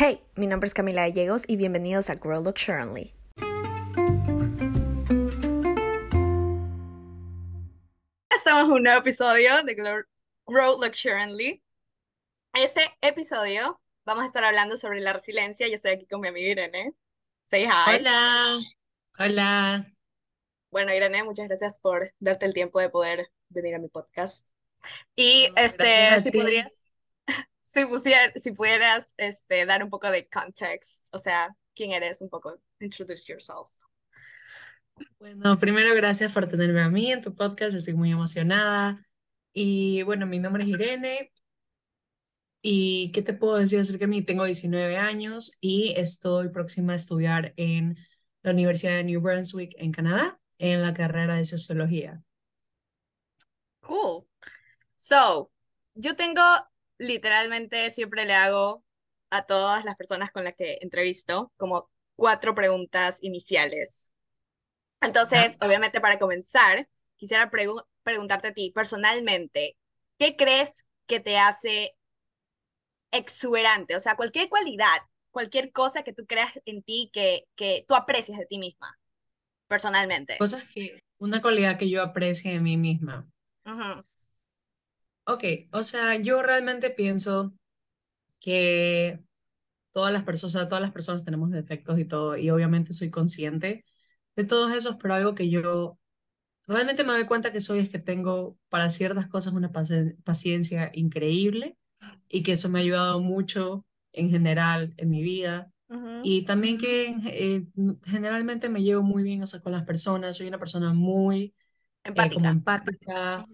Hey, mi nombre es Camila Gallegos y bienvenidos a Grow Luxuriantly. Estamos en un nuevo episodio de Grow, Luxuriantly. Este episodio vamos a estar hablando sobre la resiliencia. Yo estoy aquí con mi amiga Irene. Say hi. Hola, hola. Bueno, Irene, muchas gracias por darte el tiempo de poder venir a mi podcast. Y No, este, si podrías, si, pusier- si pudieras este, dar un poco de context, o sea, quién eres, un poco, introduce yourself. Bueno, primero gracias por tenerme a mí en tu podcast, estoy muy emocionada. Y bueno, mi nombre es Irene. ¿Y qué te puedo decir acerca de mí? Tengo 19 años y estoy próxima a estudiar en la Universidad de New Brunswick en Canadá, en la carrera de sociología. Cool. So, yo tengo literalmente, siempre le hago a todas las personas con las que entrevisto como cuatro preguntas iniciales. Entonces, obviamente para comenzar, quisiera pregu- preguntarte a ti personalmente, ¿qué crees que te hace exuberante? O sea, cualquier cualidad, cualquier cosa que tú creas en ti que, que tú aprecias de ti misma, personalmente. Cosas que, una cualidad que yo aprecie de mí misma. Ujú, Ok, o sea, yo realmente pienso que todas las personas, o sea, todas las personas tenemos defectos y todo, y obviamente soy consciente de todos esos, pero algo que yo realmente me doy cuenta que soy es que tengo para ciertas cosas una paci- paciencia increíble y que eso me ha ayudado mucho en general en mi vida. ujú, Y también que eh, generalmente me llevo muy bien, o sea, con las personas, soy una persona muy eh, como Empática.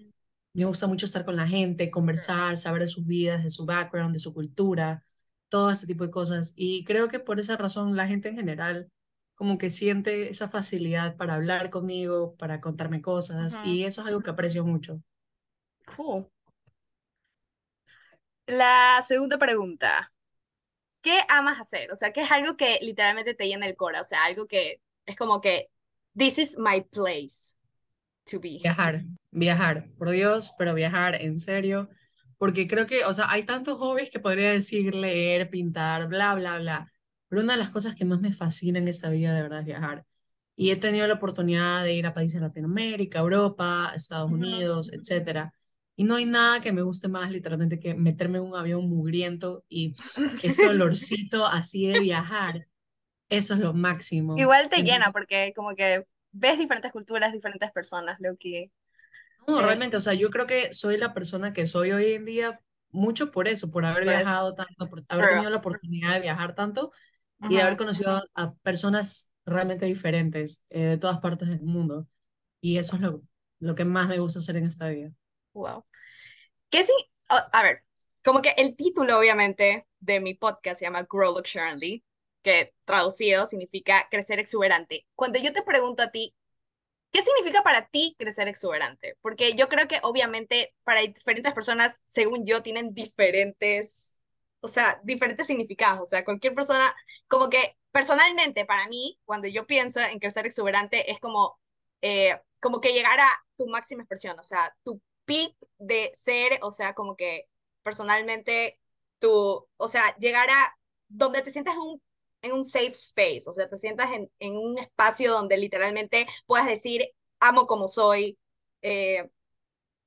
Me gusta mucho estar con la gente, conversar, saber de sus vidas, de su background, de su cultura, todo ese tipo de cosas. Y creo que por esa razón la gente en general como que siente esa facilidad para hablar conmigo, para contarme cosas, y eso es algo que aprecio mucho. Cool. La segunda pregunta, ¿qué amas hacer? O sea, ¿qué es algo que literalmente te llena el cora? O sea, algo que es como que, this is my place to be. Viajar, viajar, por Dios, pero viajar en serio, porque creo que, o sea, hay tantos hobbies que podría decir leer, pintar, bla, bla, bla, pero una de las cosas que más me fascina en esta vida de verdad es viajar. Y he tenido la oportunidad de ir a países de Latinoamérica, Europa, Estados. Unidos, etcétera. Y no hay nada que me guste más literalmente que meterme en un avión mugriento y ese olorcito así de viajar, eso es lo máximo. Igual te llena porque como que ves diferentes culturas, diferentes personas, lo que No, es realmente, o sea, yo creo que soy la persona que soy hoy en día mucho por eso, por haber por eso. viajado tanto, por haber tenido la oportunidad de viajar tanto y de haber conocido a, a personas realmente diferentes eh, de todas partes del mundo. Y eso es lo, lo que más me gusta hacer en esta vida. Wow. ¿Qué sí? a a ver, como que el título, obviamente, de mi podcast se llama Grow Luxuriantly, que traducido significa crecer exuberante. Cuando yo te pregunto a ti, ¿qué significa para ti crecer exuberante? Porque yo creo que, obviamente, para diferentes personas, según yo, tienen diferentes, o sea, diferentes significados. O sea, cualquier persona, como que personalmente, para mí, cuando yo pienso en crecer exuberante, es como, eh, como que llegar a tu máxima expresión, o sea, tu peak de ser, o sea, como que personalmente tu, o sea, llegar a donde te sientas en un, en un safe space, o sea, te sientas en, en un espacio donde literalmente puedas decir, amo como soy, eh,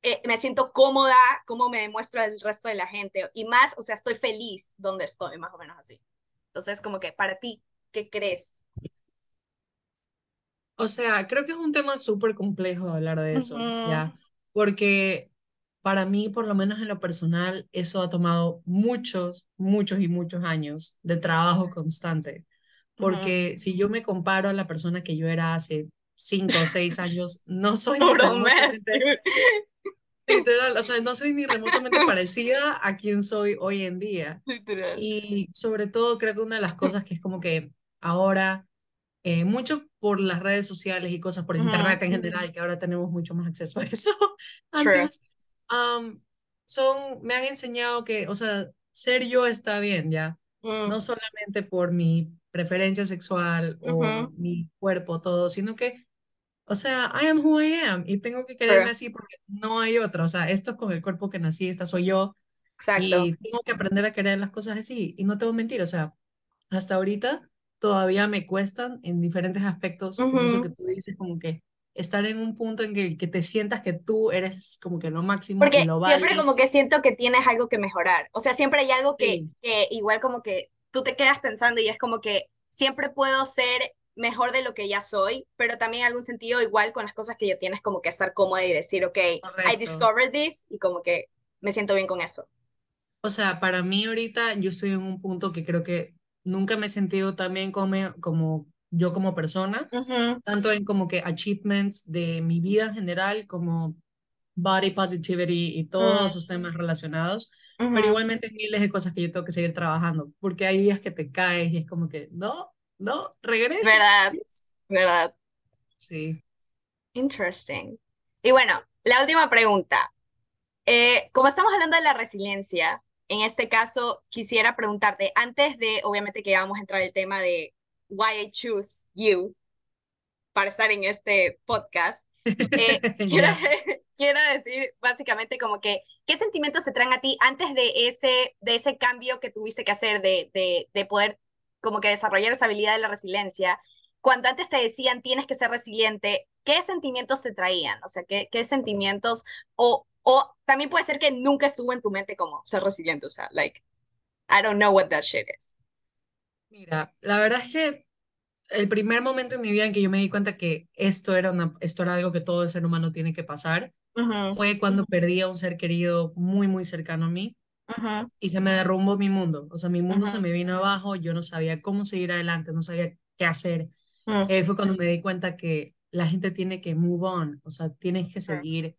eh, me siento cómoda, cómo me demuestro al resto de la gente, y más, o sea, estoy feliz donde estoy, más o menos así. Entonces, como que para ti, ¿qué crees? O sea, creo que es un tema súper complejo hablar de eso, ¿ya? Porque para mí, por lo menos en lo personal, eso ha tomado muchos, muchos y muchos años de trabajo constante. Porque si yo me comparo a la persona que yo era hace cinco o seis años, no soy ni remotamente, literal, o sea, no soy ni remotamente parecida a quien soy hoy en día. Literal. Y sobre todo creo que una de las cosas que es como que ahora, eh, mucho por las redes sociales y cosas por Ujú, internet en general, que ahora tenemos mucho más acceso a eso. Antes, am, son, me han enseñado que, o sea, ser yo está bien, ¿ya? Mm, No solamente por mi preferencia sexual o ujú, mi cuerpo, todo, sino que, o sea, I am who I am y tengo que quererme True. así porque no hay otro. O sea, esto es con el cuerpo que nací, esta soy yo Exacto. y tengo que aprender a querer las cosas así. Y no te voy a mentir, o sea, hasta ahorita todavía me cuestan en diferentes aspectos, por eso que tú dices como que estar en un punto en que, que te sientas que tú eres como que lo máximo Porque y lo siempre vales. como que siento que tienes algo que mejorar. O sea, siempre hay algo que, que igual como que tú te quedas pensando y es como que siempre puedo ser mejor de lo que ya soy, pero también en algún sentido igual con las cosas que ya tienes como que estar cómoda y decir, ok, I discovered this y como que me siento bien con eso. O sea, para mí ahorita yo estoy en un punto que creo que nunca me he sentido tan bien como, como yo como persona, tanto en como que achievements de mi vida en general, como body positivity y todos mm. esos temas relacionados, pero igualmente hay miles de cosas que yo tengo que seguir trabajando, porque hay días que te caes y es como que, no, no, regresa. ¿Verdad? ¿Verdad? Sí. Interesting. Y bueno, la última pregunta. Eh, como estamos hablando de la resiliencia, en este caso quisiera preguntarte, antes de, obviamente que vamos a entrar el tema de why I choose you para estar en este podcast, eh, quiero, quiero, decir básicamente como que, ¿qué sentimientos se traen a ti antes de ese, de ese cambio que tuviste que hacer, de, de, de poder como que desarrollar esa habilidad de la resiliencia? Cuando antes te decían tienes que ser resiliente, ¿qué sentimientos se traían? O sea, ¿qué, qué sentimientos? O, o también puede ser que nunca estuvo en tu mente como ser resiliente, o sea, like, I don't know what that shit is. Mira, la verdad es que el primer momento en mi vida en que yo me di cuenta que esto era, una, esto era algo que todo ser humano tiene que pasar fue cuando perdí a un ser querido muy, muy cercano a mí y se me derrumbó mi mundo. O sea, mi mundo se me vino abajo, yo no sabía cómo seguir adelante, no sabía qué hacer. Mm. Eh, fue cuando me di cuenta que la gente tiene que move on, o sea, tienes que seguir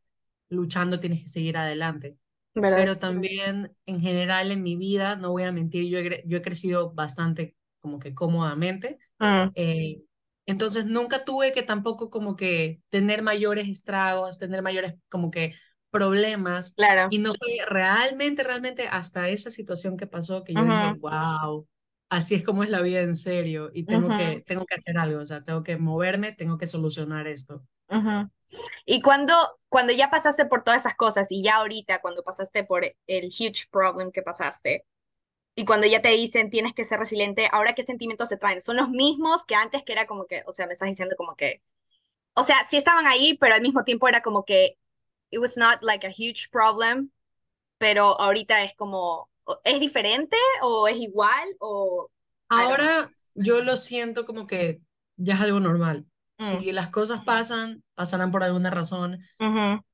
luchando, tienes que seguir adelante. Pero también en general en mi vida, no voy a mentir, yo yo he crecido bastante como que cómodamente. Mm. Eh, entonces nunca tuve que tampoco como que tener mayores estragos, tener mayores como que problemas. Claro. Y no fue realmente, realmente hasta esa situación que pasó que yo dije, wow, así es como es la vida en serio y tengo, que, tengo que hacer algo, o sea, tengo que moverme, tengo que solucionar esto. Y cuando, cuando ya pasaste por todas esas cosas y ya ahorita, cuando pasaste por el huge problem que pasaste, y cuando ya te dicen tienes que ser resiliente, ahora qué sentimientos se traen? ¿Son los mismos que antes que era como que, o sea, me estás diciendo como que, o sea, sí estaban ahí, pero al mismo tiempo era como que it was not like a huge problem, pero ahorita es como, ¿es diferente o es igual o... Ahora yo lo siento como que ya es algo normal. Si mm. las cosas pasan, pasarán por alguna razón.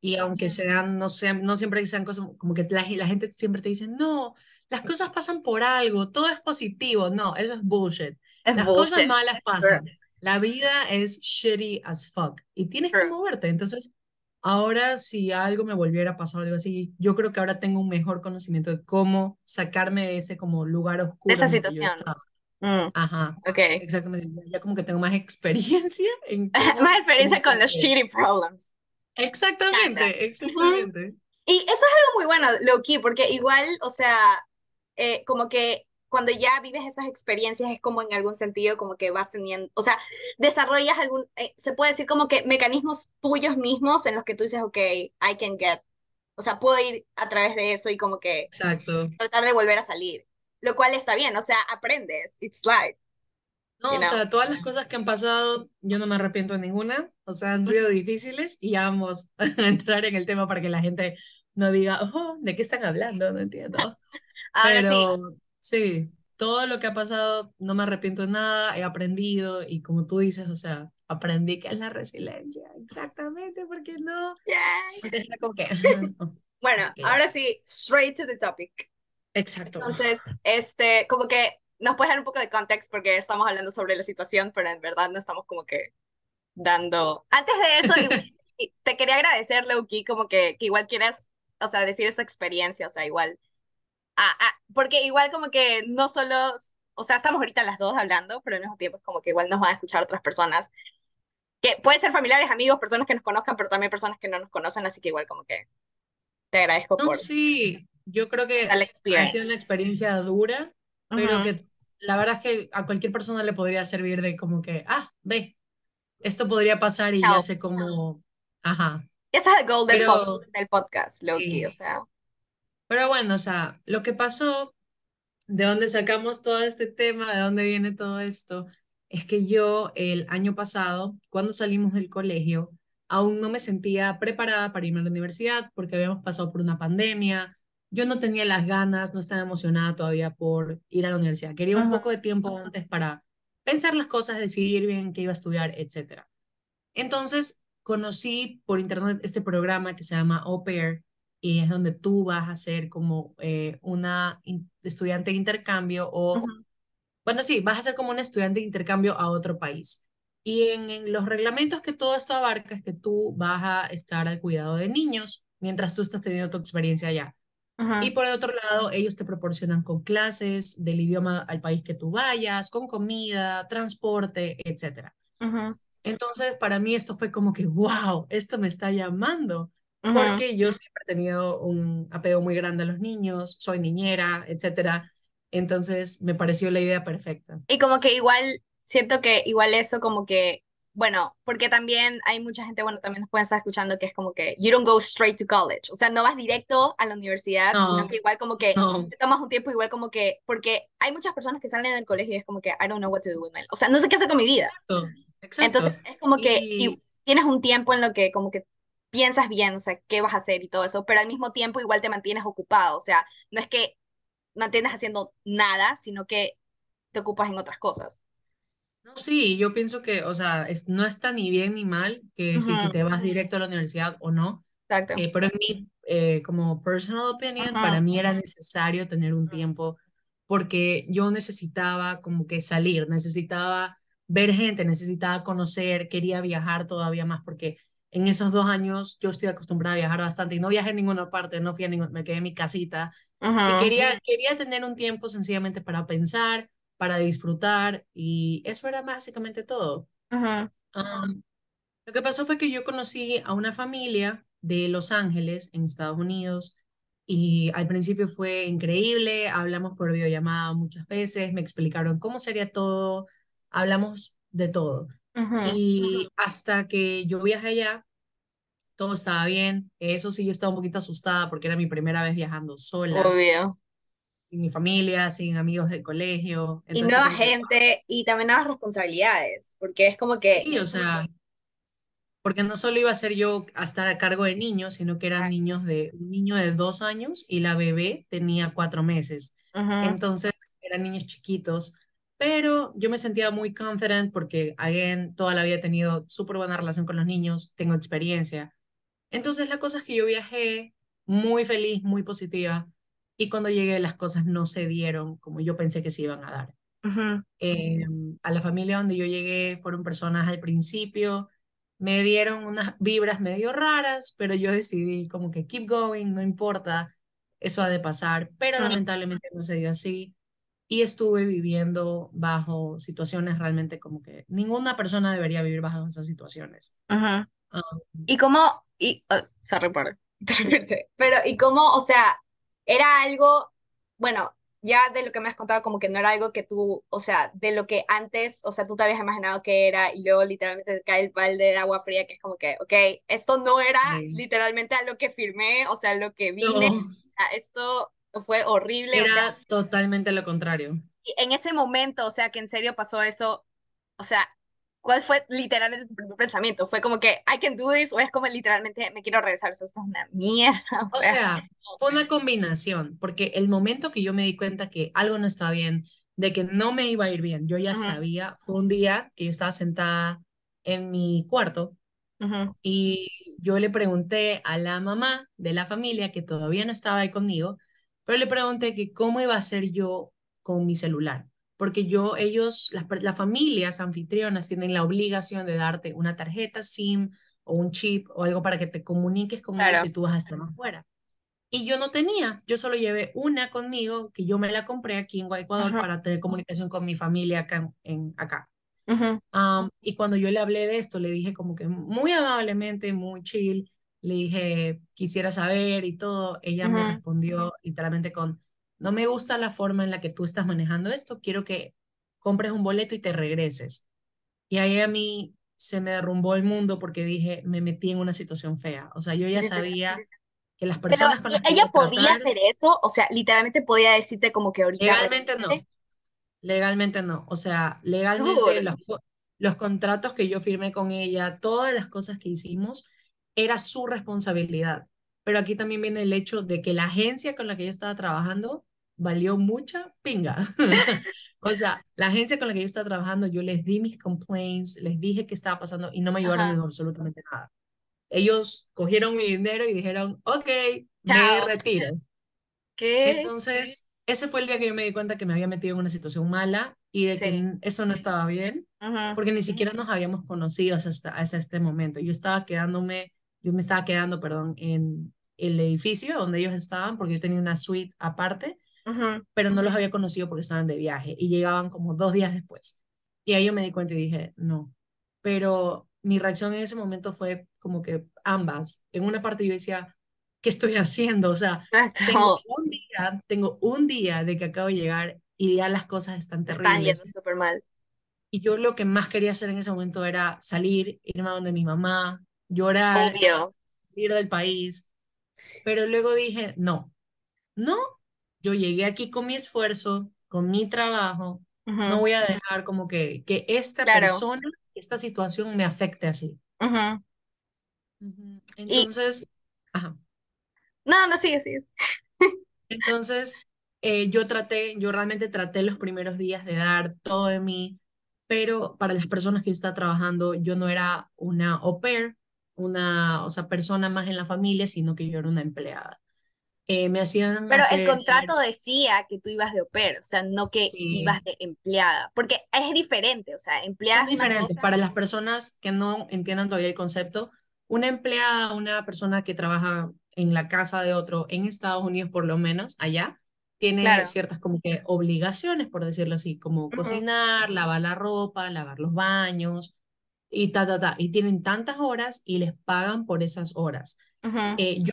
Y aunque sean, no sean, no siempre sean cosas como que la, la gente siempre te dice, no, las cosas pasan por algo, todo es positivo. No, eso es bullshit. las cosas malas pasan. La vida es shitty as fuck y tienes que moverte. Entonces, ahora si algo me volviera a pasar algo así, yo creo que ahora tengo un mejor conocimiento de cómo sacarme de ese como lugar oscuro. esa situación. Mm, Ajá. Ok. Exactamente. Ya como que tengo más experiencia en más experiencia con los shitty problems. Exactamente, exactamente. Y eso es algo muy bueno, Loki, porque igual, o sea, eh, como que cuando ya vives esas experiencias es como en algún sentido como que vas teniendo, o sea, desarrollas algún, eh, se puede decir como que mecanismos tuyos mismos en los que tú dices, ok, I can get, o sea, puedo ir a través de eso y como que Exacto. tratar de volver a salir, lo cual está bien, o sea, aprendes, it's life. No, o sea, todas las cosas que han pasado, yo no me arrepiento de ninguna, o sea, han sido difíciles y ya vamos a entrar en el tema para que la gente no diga, oh, ¿de qué están hablando? No entiendo. Pero sí. todo lo que ha pasado, no me arrepiento de nada, he aprendido y como tú dices, o sea, aprendí que es la resiliencia, exactamente, porque no. bueno, ahora sí, straight to the topic. Exacto. Entonces, este, como que nos puedes dar un poco de contexto porque estamos hablando sobre la situación, pero en verdad no estamos como que dando. Antes de eso, te quería agradecer, Leuki, como que, que igual quieras, o sea, decir esa experiencia, o sea, igual Ah, ah, porque igual como que no solo, o sea, estamos ahorita las dos hablando, pero al mismo tiempo es como que igual nos van a escuchar otras personas, que pueden ser familiares, amigos, personas que nos conozcan, pero también personas que no nos conocen, así que igual como que te agradezco no, Sí, yo creo que ha sido una experiencia dura, pero que la verdad es que a cualquier persona le podría servir de como que, ah, ve, esto podría pasar y ya sé cómo, ajá. Ese es el goal del, del podcast, Loki, o sea. Pero bueno, o sea, lo que pasó de dónde sacamos todo este tema, de dónde viene todo esto, es que yo el año pasado, cuando salimos del colegio, aún no me sentía preparada para irme a la universidad porque habíamos pasado por una pandemia. Yo no tenía las ganas, no estaba emocionada todavía por ir a la universidad. Quería un poco de tiempo antes para pensar las cosas, decidir bien qué iba a estudiar, etc. Entonces, conocí por internet este programa que se llama Au Pair y es donde tú vas a ser como eh, una estudiante de intercambio o, bueno, sí, vas a ser como un estudiante de intercambio a otro país. Y en, los reglamentos que todo esto abarca es que tú vas a estar al cuidado de niños mientras tú estás teniendo tu experiencia allá. Y por el otro lado, ellos te proporcionan con clases del idioma al país que tú vayas, con comida, transporte, etc. Entonces, para mí esto fue como que, wow, esto me está llamando, porque yo siempre he tenido un apego muy grande a los niños, soy niñera, etc. Entonces, me pareció la idea perfecta. Y como que igual, siento que igual eso como que bueno, porque también hay mucha gente, bueno, también nos pueden estar escuchando que es como que you don't go straight to college, o sea, no vas directo a la universidad, sino que igual como que te tomas un tiempo igual como que, porque hay muchas personas que salen del colegio y es como que I don't know what to do with my life, o sea, no sé qué hacer con mi vida. Exacto, exacto. Entonces es como que tienes un tiempo en lo que como que piensas bien, o sea, qué vas a hacer y todo eso, pero al mismo tiempo igual te mantienes ocupado, o sea, no es que mantienes haciendo nada, sino que te ocupas en otras cosas. No, sí, yo pienso que, o sea, es, no está ni bien ni mal que si te vas directo a la universidad o no. Exacto. Eh, pero en mi, eh, como personal opinion, para mí era necesario tener un tiempo porque yo necesitaba como que salir, necesitaba ver gente, necesitaba conocer, quería viajar todavía más porque en esos dos años yo estoy acostumbrada a viajar bastante y no viajé en ninguna parte, no fui a ningún, me quedé en mi casita. Y quería, quería tener un tiempo sencillamente para pensar, para disfrutar y eso era básicamente todo. lo que pasó fue que yo conocí a una familia de Los Ángeles, en Estados Unidos, y al principio fue increíble, hablamos por videollamada muchas veces, me explicaron cómo sería todo, hablamos de todo. Y hasta que yo viajé allá, todo estaba bien. Eso sí, yo estaba un poquito asustada porque era mi primera vez viajando sola. Obvio sin mi familia, sin amigos del colegio. y nueva gente y también nuevas responsabilidades, porque es como que... Sí, o sea, porque no solo iba a ser yo a estar a cargo de niños, sino que eran niños de, un niño de dos años y la bebé tenía cuatro meses. Entonces eran niños chiquitos, pero yo me sentía muy confident porque, again, toda la vida he tenido súper buena relación con los niños, tengo experiencia. Entonces la cosa es que yo viajé muy feliz, muy positiva y cuando llegué las cosas no se dieron como yo pensé que se iban a dar. Em, a la familia donde yo llegué fueron personas al principio, me dieron unas vibras medio raras, pero yo decidí como que keep going, no importa, eso ha de pasar, pero lamentablemente no se dio así y estuve viviendo bajo situaciones realmente como que ninguna persona debería vivir bajo esas situaciones. y cómo, y, uh, sorry por, pero y cómo, o sea, era algo, bueno, ya de lo que me has contado, como que no era algo que tú, o sea, de lo que antes, o sea, tú te habías imaginado que era y luego literalmente te cae el balde de agua fría, que es como que, ok, esto no era literalmente a lo que firmé, o sea, lo que vine, esto fue horrible. Era totalmente lo contrario. Y en ese momento, o sea, que en serio pasó eso, o sea, ¿Cuál fue literalmente tu primer pensamiento? ¿Fue como que I can do this o es como literalmente me quiero regresar? Eso es una mierda. O, sea, fue una combinación, porque el momento que yo me di cuenta que algo no estaba bien, de que no me iba a ir bien, yo ya sabía, fue un día que yo estaba sentada en mi cuarto y yo le pregunté a la mamá de la familia, que todavía no estaba ahí conmigo, pero le pregunté que cómo iba a ser yo con mi celular porque yo, ellos, las, las familias anfitrionas tienen la obligación de darte una tarjeta SIM o un chip o algo para que te comuniques con ellos si tú vas a estar afuera. Y yo no tenía, yo solo llevé una conmigo, que yo me la compré aquí en Ecuador para tener comunicación con mi familia acá. En, acá. y cuando yo le hablé de esto, le dije como que muy amablemente, muy chill, le dije, quisiera saber y todo. Ella me respondió literalmente con, no me gusta la forma en la que tú estás manejando esto, quiero que compres un boleto y te regreses. Y ahí a mí se me derrumbó el mundo porque dije, me metí en una situación fea. O sea, yo ya sabía que las Pero personas con las que ella podía tratar, hacer eso, o sea, literalmente podía decirte como que ahorita legalmente no, legalmente no. O sea, legalmente los, los contratos que yo firmé con ella, todas las cosas que hicimos, era su responsabilidad. Pero aquí también viene el hecho de que la agencia con la que yo estaba trabajando valió mucha pinga. O sea, la agencia con la que yo estaba trabajando, yo les di mis complaints, les dije qué estaba pasando y no me ayudaron Ajá. en absolutamente nada. Ellos cogieron mi dinero y dijeron, ok, me Chao. retiro. ¿Qué? Entonces, ese fue el día que yo me di cuenta que me había metido en una situación mala y de que Sí. n- eso no estaba bien, Ujú. porque ni siquiera nos habíamos conocido hasta, hasta este momento. Yo estaba quedándome, yo me estaba quedando, perdón, en el edificio donde ellos estaban, porque yo tenía una suite aparte, pero no los había conocido porque estaban de viaje y llegaban como dos días después. Y ahí yo me di cuenta y dije, no. Pero mi reacción en ese momento fue como que ambas. En una parte yo decía, ¿qué estoy haciendo? O sea, tengo Exacto. un día, tengo un día de que acabo de llegar y ya las cosas están Están terribles. yendo súper mal. Y yo lo que más quería hacer en ese momento era salir, irme a donde mi mamá, llorar, Obvio. ir del país. Pero luego dije, no, no, yo llegué aquí con mi esfuerzo, con mi trabajo, no Ujú. voy a dejar como que, que esta Claro. persona, esta situación me afecte así. Ujú. Y Entonces, ajá. no, no, sigue, sigue. Entonces, eh, yo traté, yo realmente traté los primeros días de dar todo de mí, pero para las personas que yo estaba trabajando, yo no era una au pair, una, o sea, persona más en la familia, sino que yo era una empleada. Eh, me hacían Pero el contrato decía que tú ibas de pair, o sea, no que sí, ibas de empleada, porque es diferente, o sea, empleada es cosa. Para las personas que no entiendan todavía el concepto, una empleada, una persona que trabaja en la casa de otro, en Estados Unidos por lo menos, allá, tiene Claro. ciertas como que obligaciones, por decirlo así, como cocinar, lavar la ropa, lavar los baños y ta, ta, ta. Y tienen tantas horas y les pagan por esas horas. Eh, yo,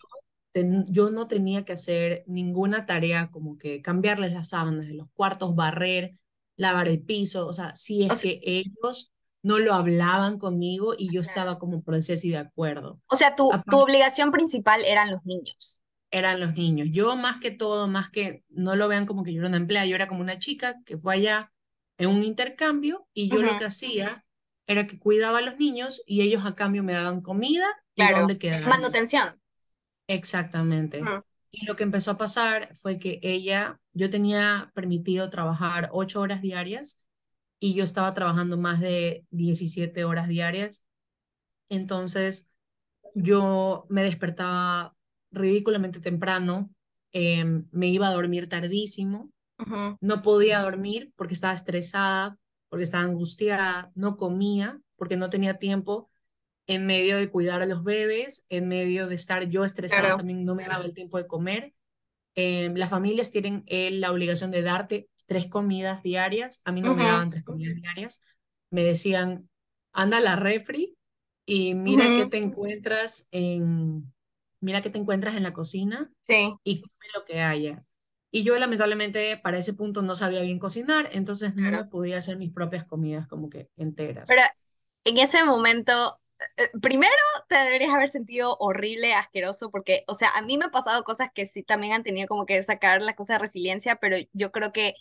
ten- yo no tenía que hacer ninguna tarea como que cambiarles las sábanas de los cuartos, barrer, lavar el piso, o sea, si O es sea, que ellos no lo hablaban conmigo y yo estaba como por decir así de acuerdo. O sea, tu, tu obligación principal eran los niños. eran los niños. Yo más que todo, más que no lo vean como que yo era una empleada, yo era como una chica que fue allá en un intercambio y yo lo que hacía era que cuidaba a los niños y ellos a cambio me daban comida y Claro. dónde quedarme. Manutención. Exactamente. Ujú. Y lo que empezó a pasar fue que ella, yo tenía permitido trabajar ocho horas diarias y yo estaba trabajando más de 17 horas diarias. Entonces yo me despertaba ridículamente temprano, em, me iba a dormir tardísimo, no podía dormir porque estaba estresada, porque estaba angustiada, no comía porque no tenía tiempo en medio de cuidar a los bebés, en medio de estar yo estresada, Claro. también no me daba el tiempo de comer. Eh, las familias tienen eh, la obligación de darte tres comidas diarias. A mí no me daban tres comidas diarias. Me decían, anda a la refri y mira qué Ujú. te encuentras en, mira qué te encuentras en la cocina Sí, y come lo que haya. Y yo lamentablemente para ese punto no sabía bien cocinar, entonces no claro. me podía hacer mis propias comidas como que enteras. Pero en ese momento, eh, primero te deberías haber sentido horrible, asqueroso, porque, o sea, a mí me han pasado cosas que sí también han tenido como que sacar la cosa de resiliencia, pero yo creo que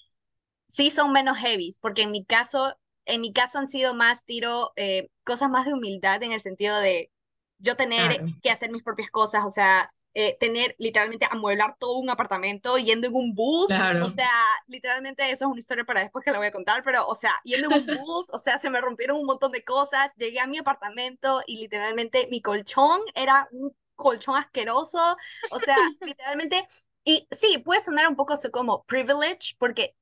sí son menos heavies, porque en mi caso, en mi caso han sido más tiro, eh, cosas más de humildad en el sentido de yo tener Claro, que hacer mis propias cosas, o sea, eh, tener literalmente amueblar todo un apartamento yendo en un bus, o claro, sea, literalmente eso es una historia para después que la voy a contar, pero, o sea, yendo en un bus, o sea, se me rompieron un montón de cosas, llegué a mi apartamento y literalmente mi colchón era un colchón asqueroso, o sea, literalmente, y sí, puede sonar un poco así como privilege, porque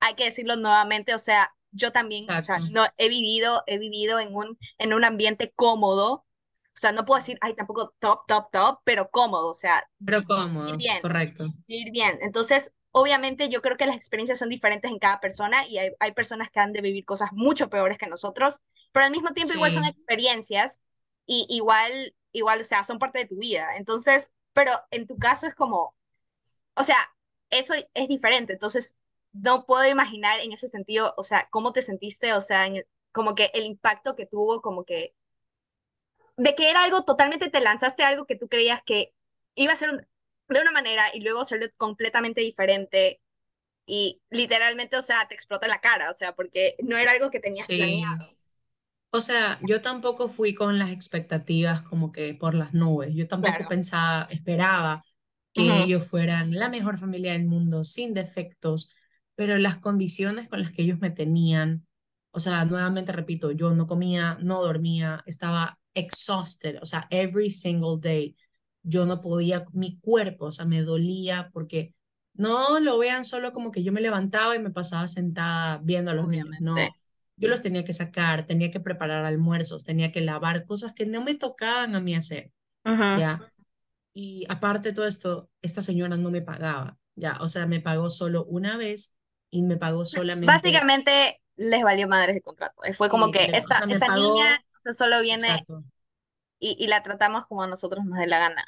hay que decirlo nuevamente, o sea, yo también, o sea, no he vivido, he vivido en un, en un ambiente cómodo, o sea, no puedo decir, ay, tampoco top, top, top, pero cómodo, o sea, Pero cómodo, bien, correcto. vivir bien. Entonces, obviamente yo creo que las experiencias son diferentes en cada persona y hay, hay personas que han de vivir cosas mucho peores que nosotros, pero al mismo tiempo igual son Sí, experiencias y igual, igual, o sea, son parte de tu vida. Entonces, pero en tu caso es como, o sea, eso es diferente, entonces no puedo imaginar en ese sentido, o sea, cómo te sentiste, o sea, en el- como que el impacto que tuvo, como que, de que era algo totalmente, te lanzaste a algo que tú creías que iba a ser de una manera y luego ser completamente diferente y literalmente, o sea, te explota la cara, o sea, porque no era algo que tenías Sí. planeado. O sea, yo tampoco fui con las expectativas como que por las nubes. Yo tampoco Claro. pensaba, esperaba que ellos fueran la mejor familia del mundo, sin defectos, pero las condiciones con las que ellos me tenían, o sea, nuevamente repito, yo no comía, no dormía, estaba exhausted, o sea, every single day. Yo no podía, mi cuerpo, o sea, me dolía porque no lo vean solo como que yo me levantaba y me pasaba sentada viendo a los niños, no. Obviamente. Yo los tenía que sacar, tenía que preparar almuerzos, tenía que lavar cosas que no me tocaban a mí hacer, Ujú. ¿ya? Y aparte de todo esto, esta señora no me pagaba, ¿ya? O sea, me pagó solo una vez y me pagó solamente, Básicamente les valió madres el contrato. Fue como sí, que le- o esta, sea, esta pagó, niña solo viene exacto. y, y la tratamos como a nosotros nos dé la gana.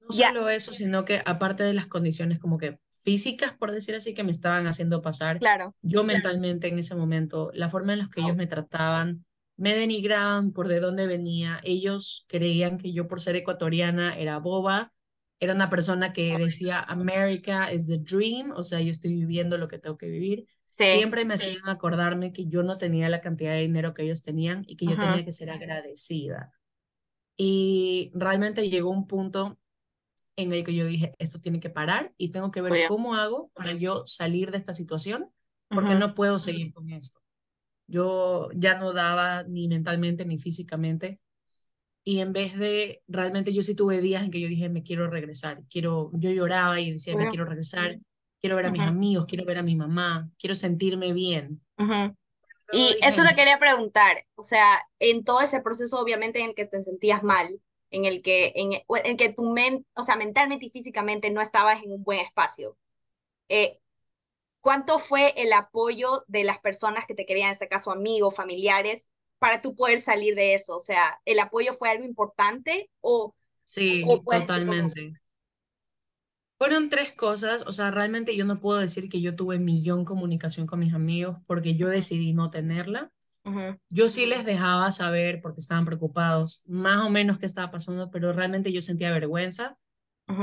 No Ya, solo eso, sino que aparte de las condiciones como que físicas, por decir así, que me estaban haciendo pasar, claro. yo mentalmente en ese momento, la forma en la que ellos me trataban, me denigraban por de dónde venía. Ellos creían que yo por ser ecuatoriana era boba, era una persona que decía America is the dream, o sea, yo estoy viviendo lo que tengo que vivir. Sí. Siempre me hacían acordarme que yo no tenía la cantidad de dinero que ellos tenían y que yo tenía que ser agradecida. Y realmente llegó un punto en el que yo dije, esto tiene que parar y tengo que ver cómo hago para yo salir de esta situación, porque no puedo seguir con esto. Yo ya no daba ni mentalmente ni físicamente. Y en vez de, realmente yo sí tuve días en que yo dije, me quiero regresar, quiero, yo lloraba y decía, me quiero regresar, quiero ver a mis amigos, quiero ver a mi mamá, quiero sentirme bien. Y dije, eso te quería preguntar, o sea, en todo ese proceso obviamente en el que te sentías mal, en el que, en, en que tu mente, o sea, mentalmente y físicamente no estabas en un buen espacio, eh, ¿cuánto fue el apoyo de las personas que te querían, en este caso amigos, familiares, para tú poder salir de eso? O sea, ¿el apoyo fue algo importante o, Sí, o totalmente. Fueron tres cosas, o sea, realmente yo no puedo decir que yo tuve millón comunicación con mis amigos porque yo decidí no tenerla. Yo sí les dejaba saber porque estaban preocupados, más o menos qué estaba pasando, pero realmente yo sentía vergüenza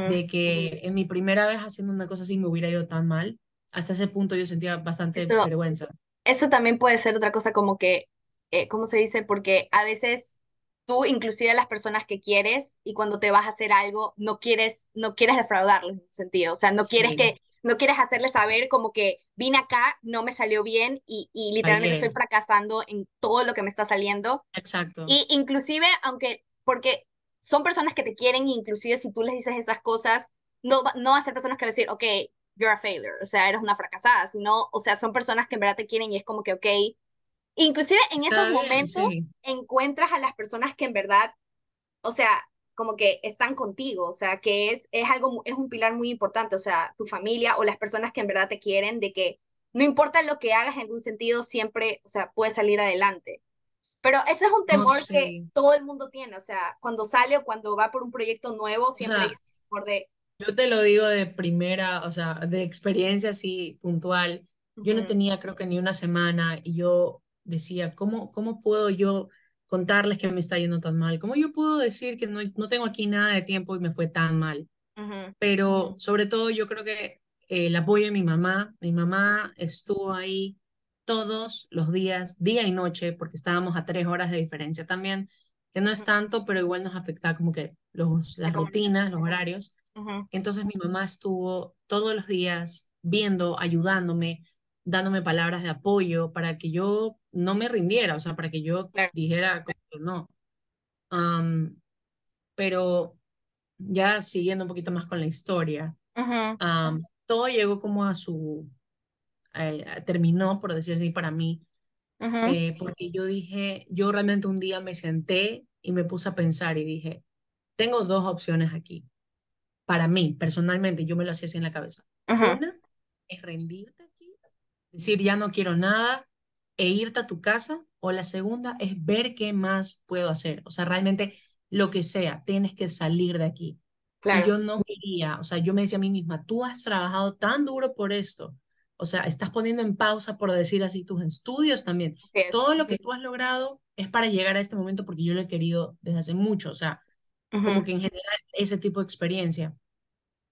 de que en mi primera vez haciendo una cosa así me hubiera ido tan mal. Hasta ese punto yo sentía bastante Eso, vergüenza. eso también puede ser otra cosa como que, eh, ¿cómo se dice? Porque a veces tú, inclusive a las personas que quieres, y cuando te vas a hacer algo, no quieres, no quieres defraudarlos en un sentido. O sea, no quieres Sí, que, no quieres hacerles saber como que vine acá, no me salió bien y, y literalmente estoy fracasando en todo lo que me está saliendo. Exacto. Y inclusive, aunque, porque son personas que te quieren, inclusive si tú les dices esas cosas, no, no va a ser personas que van a decir, ok, you're a failure, o sea, eres una fracasada, sino, o sea, son personas que en verdad te quieren y es como que, ok, inclusive en esos Está bien, momentos sí. encuentras a las personas que en verdad, o sea, como que están contigo, o sea, que es, es algo, es un pilar muy importante, o sea, tu familia o las personas que en verdad te quieren, de que no importa lo que hagas en algún sentido, siempre, o sea, puedes salir adelante. Pero ese es un No, temor que sí. todo el mundo tiene, o sea, cuando sale o cuando va por un proyecto nuevo, O siempre hay sea, ese temor de, yo te lo digo de primera, o sea, de experiencia así puntual. Yo no tenía creo que ni una semana y yo decía, ¿cómo, cómo puedo yo contarles que me está yendo tan mal? ¿Cómo yo puedo decir que no, no tengo aquí nada de tiempo y me fue tan mal? Pero sobre todo yo creo que eh, el apoyo de mi mamá, mi mamá estuvo ahí todos los días, día y noche, porque estábamos a tres horas de diferencia también, que no es tanto, pero igual nos afecta como que los, la las rutinas, los horarios. Entonces mi mamá estuvo todos los días viendo, ayudándome, dándome palabras de apoyo para que yo no me rindiera, o sea, para que yo dijera que no. Am, pero ya siguiendo un poquito más con la historia, Ujú, am, todo llegó como a su, eh, terminó, por decir así, para mí, ujú, eh, porque yo dije, yo realmente un día me senté y me puse a pensar y dije, tengo dos opciones aquí. Para mí, personalmente, yo me lo hacía así en la cabeza. ujú, Una es rendirte decir ya no quiero nada e irte a tu casa, o la segunda es ver qué más puedo hacer. O sea, realmente lo que sea, tienes que salir de aquí. Y claro. yo no quería, o sea, yo me decía a mí misma, tú has trabajado tan duro por esto. O sea, estás poniendo en pausa, por decir así, tus estudios también. Todo lo que tú has logrado es para llegar a este momento porque yo lo he querido desde hace mucho. O sea, como que en general ese tipo de experiencia.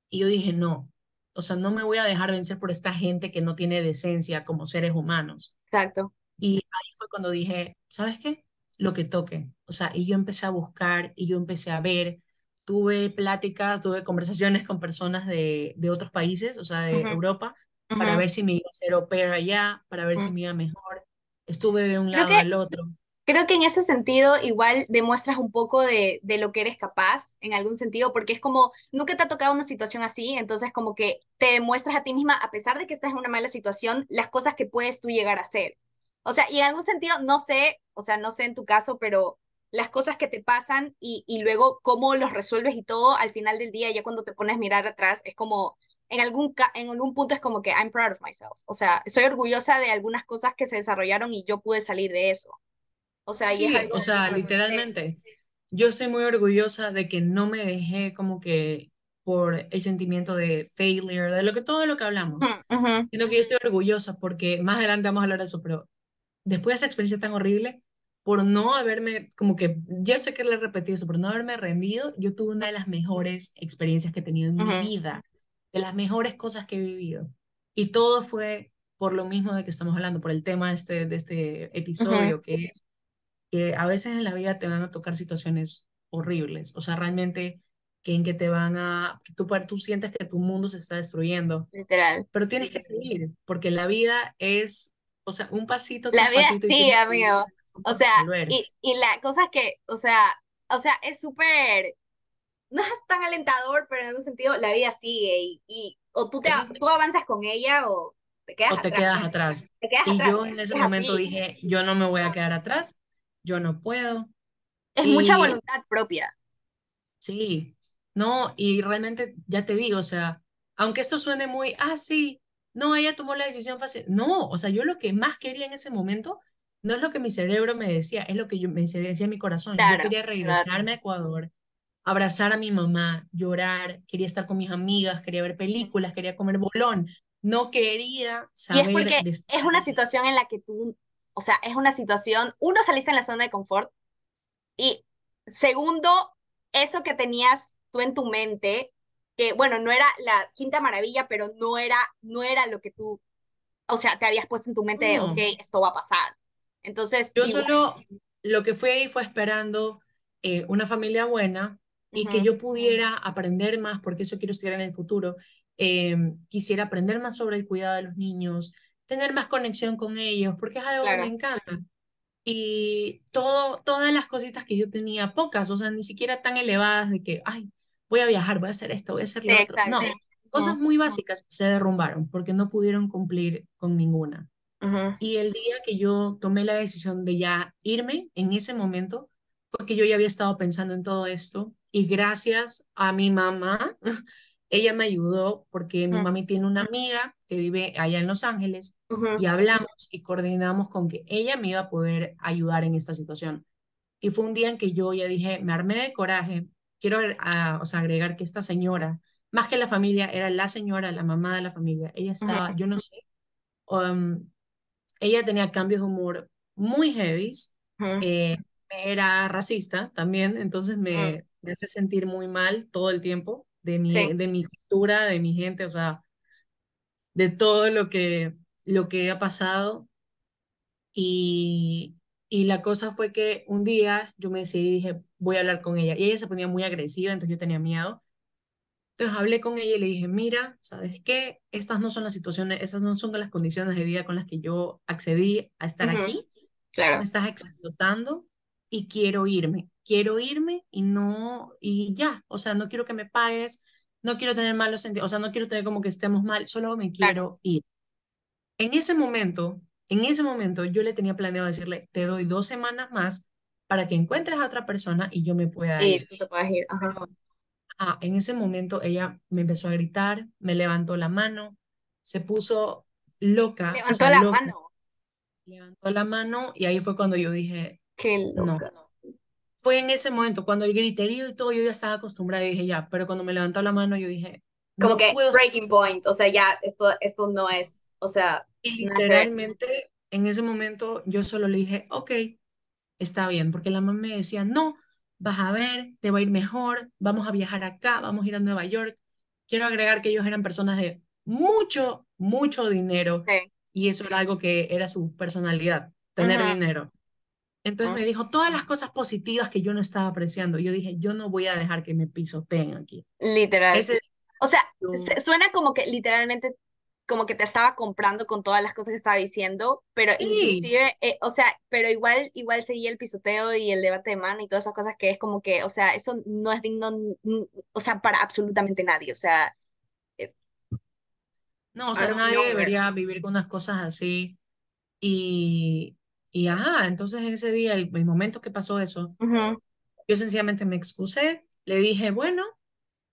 Y yo dije, no, o sea, no me voy a dejar vencer por esta gente que no tiene decencia como seres humanos. Exacto. Y ahí fue cuando dije, ¿sabes qué? Lo que toque. O sea, y yo empecé a buscar y yo empecé a ver, tuve pláticas, tuve conversaciones con personas de, de otros países, o sea, de Europa, para ver si me iba a hacer au pair allá, para ver si me iba mejor. Estuve de un lado al otro. Creo que en ese sentido igual demuestras un poco de, de, lo que eres capaz, en algún sentido, porque es como, nunca te ha tocado una situación así, entonces como que te demuestras a ti misma, a pesar de que estás en una mala situación, las cosas que puedes tú llegar a hacer. O sea, y en algún sentido, no sé, o sea, no sé en tu caso, pero las cosas que te pasan y, y luego cómo los resuelves y todo, al final del día, ya cuando te pones a mirar atrás, es como, en algún, en algún punto es como que I'm proud of myself. O sea, estoy orgullosa de algunas cosas que se desarrollaron y yo pude salir de eso. O sea, sí, o sea, literalmente. Yo estoy muy orgullosa de que no me dejé como que por el sentimiento de failure, de lo que todo lo que hablamos, sino que yo estoy orgullosa porque más adelante vamos a hablar de eso, pero después de esa experiencia tan horrible, por no haberme, como que, ya sé que le he repetido eso, por no haberme rendido, yo tuve una de las mejores experiencias que he tenido en mi vida, de las mejores cosas que he vivido. Y todo fue por lo mismo de que estamos hablando, por el tema este, de este episodio, que es que a veces en la vida te van a tocar situaciones horribles, o sea, realmente que en que te van a, que tú, tú sientes que tu mundo se está destruyendo. Literal. Pero tienes que seguir, porque la vida es, o sea, un pasito. La vida sí, amigo. O sea, y, y la cosa es que, o sea, o sea, es súper, no es tan alentador, pero en algún sentido la vida sigue y, y o tú, te, tú avanzas con ella o te quedas o te atrás. Quedas atrás. y yo en ese momento dije, yo no me voy a quedar atrás, yo no puedo. Es mucha voluntad propia. Sí, no, y realmente ya te digo, o sea, aunque esto suene muy, ah, sí, no, ella tomó la decisión fácil. No, o sea, yo lo que más quería en ese momento no es lo que mi cerebro me decía, es lo que yo me decía mi corazón. yo quería regresarme a Ecuador, abrazar a mi mamá, llorar, quería estar con mis amigas, quería ver películas, quería comer bolón. No quería saber. Y es porque es una situación en la que tú o sea, es una situación, uno, saliste en la zona de confort y segundo, eso que tenías tú en tu mente, que bueno, no era la quinta maravilla, pero no era, no era lo que tú, o sea, te habías puesto en tu mente de, ok, esto va a pasar. Entonces... Yo solo lo que fui ahí fue esperando eh, una familia buena y que yo pudiera aprender más, porque eso quiero estudiar en el futuro. Eh, quisiera aprender más sobre el cuidado de los niños, tener más conexión con ellos, porque es algo que me encanta. Y todo, todas las cositas que yo tenía, pocas, o sea, ni siquiera tan elevadas de que, ay, voy a viajar, voy a hacer esto, voy a hacer lo otro. No, cosas muy básicas se derrumbaron porque no pudieron cumplir con ninguna. Y el día que yo tomé la decisión de ya irme, en ese momento, porque yo ya había estado pensando en todo esto y gracias a mi mamá, ella me ayudó porque mi mami tiene una amiga que vive allá en Los Ángeles y hablamos y coordinamos con que ella me iba a poder ayudar en esta situación. Y fue un día en que yo ya dije, me armé de coraje, quiero o sea, agregar que esta señora, más que la familia, era la señora, la mamá de la familia. Ella estaba, yo no sé, um, ella tenía cambios de humor muy heavy, eh, era racista también, entonces me, me hace sentir muy mal todo el tiempo de mi, de mi cultura, de mi gente, o sea, de todo lo que, lo que ha pasado. Y, y la cosa fue que un día yo me decidí y dije, voy a hablar con ella. Y ella se ponía muy agresiva, entonces yo tenía miedo. Entonces hablé con ella y le dije, mira, ¿sabes qué? Estas no son las situaciones, estas no son las condiciones de vida con las que yo accedí a estar aquí. Claro. Me estás explotando y quiero irme quiero irme y no, y ya, o sea, no quiero que me pagues, no quiero tener malos sentidos, o sea, no quiero tener como que estemos mal, solo me quiero ir. En ese momento, en ese momento yo le tenía planeado decirle, te doy dos semanas más para que encuentres a otra persona y yo me pueda ir. tú te puedas ir, ah, en ese momento ella me empezó a gritar, me levantó la mano, se puso loca. Levantó la mano. Levantó la mano y ahí fue cuando yo dije, qué loca. No, fue en ese momento, cuando el griterío y todo, yo ya estaba acostumbrada y dije, ya, pero cuando me levantó la mano, yo dije... Como que breaking point, o sea, ya, esto, esto no es, o sea... Y literalmente, en ese momento, yo solo le dije, ok, está bien, porque la mamá me decía, no, vas a ver, te va a ir mejor, vamos a viajar acá, vamos a ir a Nueva York. Quiero agregar que ellos eran personas de mucho, mucho dinero Sí. y eso era algo que era su personalidad, tener Ujú. dinero. Entonces me dijo todas las cosas positivas que yo no estaba apreciando. Yo dije, yo no voy a dejar que me pisoteen aquí. Literal. Ese O sea, yo- suena como que literalmente como que te estaba comprando con todas las cosas que estaba diciendo, pero Sí. inclusive, eh, o sea, pero igual, igual seguía el pisoteo y el debate de mano y todas esas cosas que es como que, o sea, eso no es digno, o sea, para absolutamente nadie, o sea, No, o sea, nadie debería vivir con unas cosas así. Y, y ajá, entonces ese día, el, el momento que pasó eso, yo sencillamente me excusé, le dije, bueno,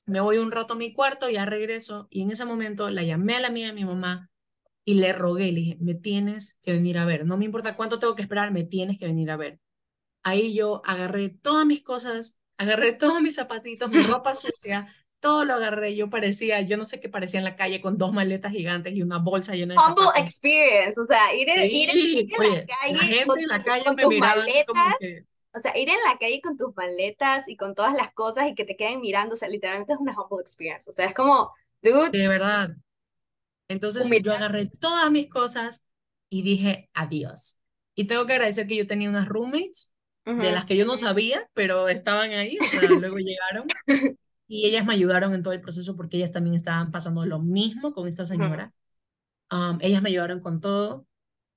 me voy un rato a mi cuarto, ya regreso. Y en ese momento la llamé a la mía de mi mamá y le rogué, le dije, me tienes que venir a ver. No me importa cuánto tengo que esperar, me tienes que venir a ver. Ahí yo agarré todas mis cosas, agarré todos mis zapatitos, mi ropa sucia, todo lo agarré. Yo parecía, yo no sé qué parecía en la calle con dos maletas gigantes y una bolsa llena de Humble zapatos. experience, o sea, ir, en- ir, en- Sí, ir en la oye, la calle gente con, en la calle con me tus así como maletas, que, o sea, ir en la calle con tus maletas y con todas las cosas y que te queden mirando, o sea, literalmente es una humble experience, o sea, es como, dude, de verdad. Entonces yo humillante. agarré todas mis cosas y dije adiós. Y tengo que agradecer que yo tenía unas roommates de las que yo no sabía, pero estaban ahí, o sea, luego llegaron y ellas me ayudaron en todo el proceso porque ellas también estaban pasando lo mismo con esta señora. Um, ellas me ayudaron con todo.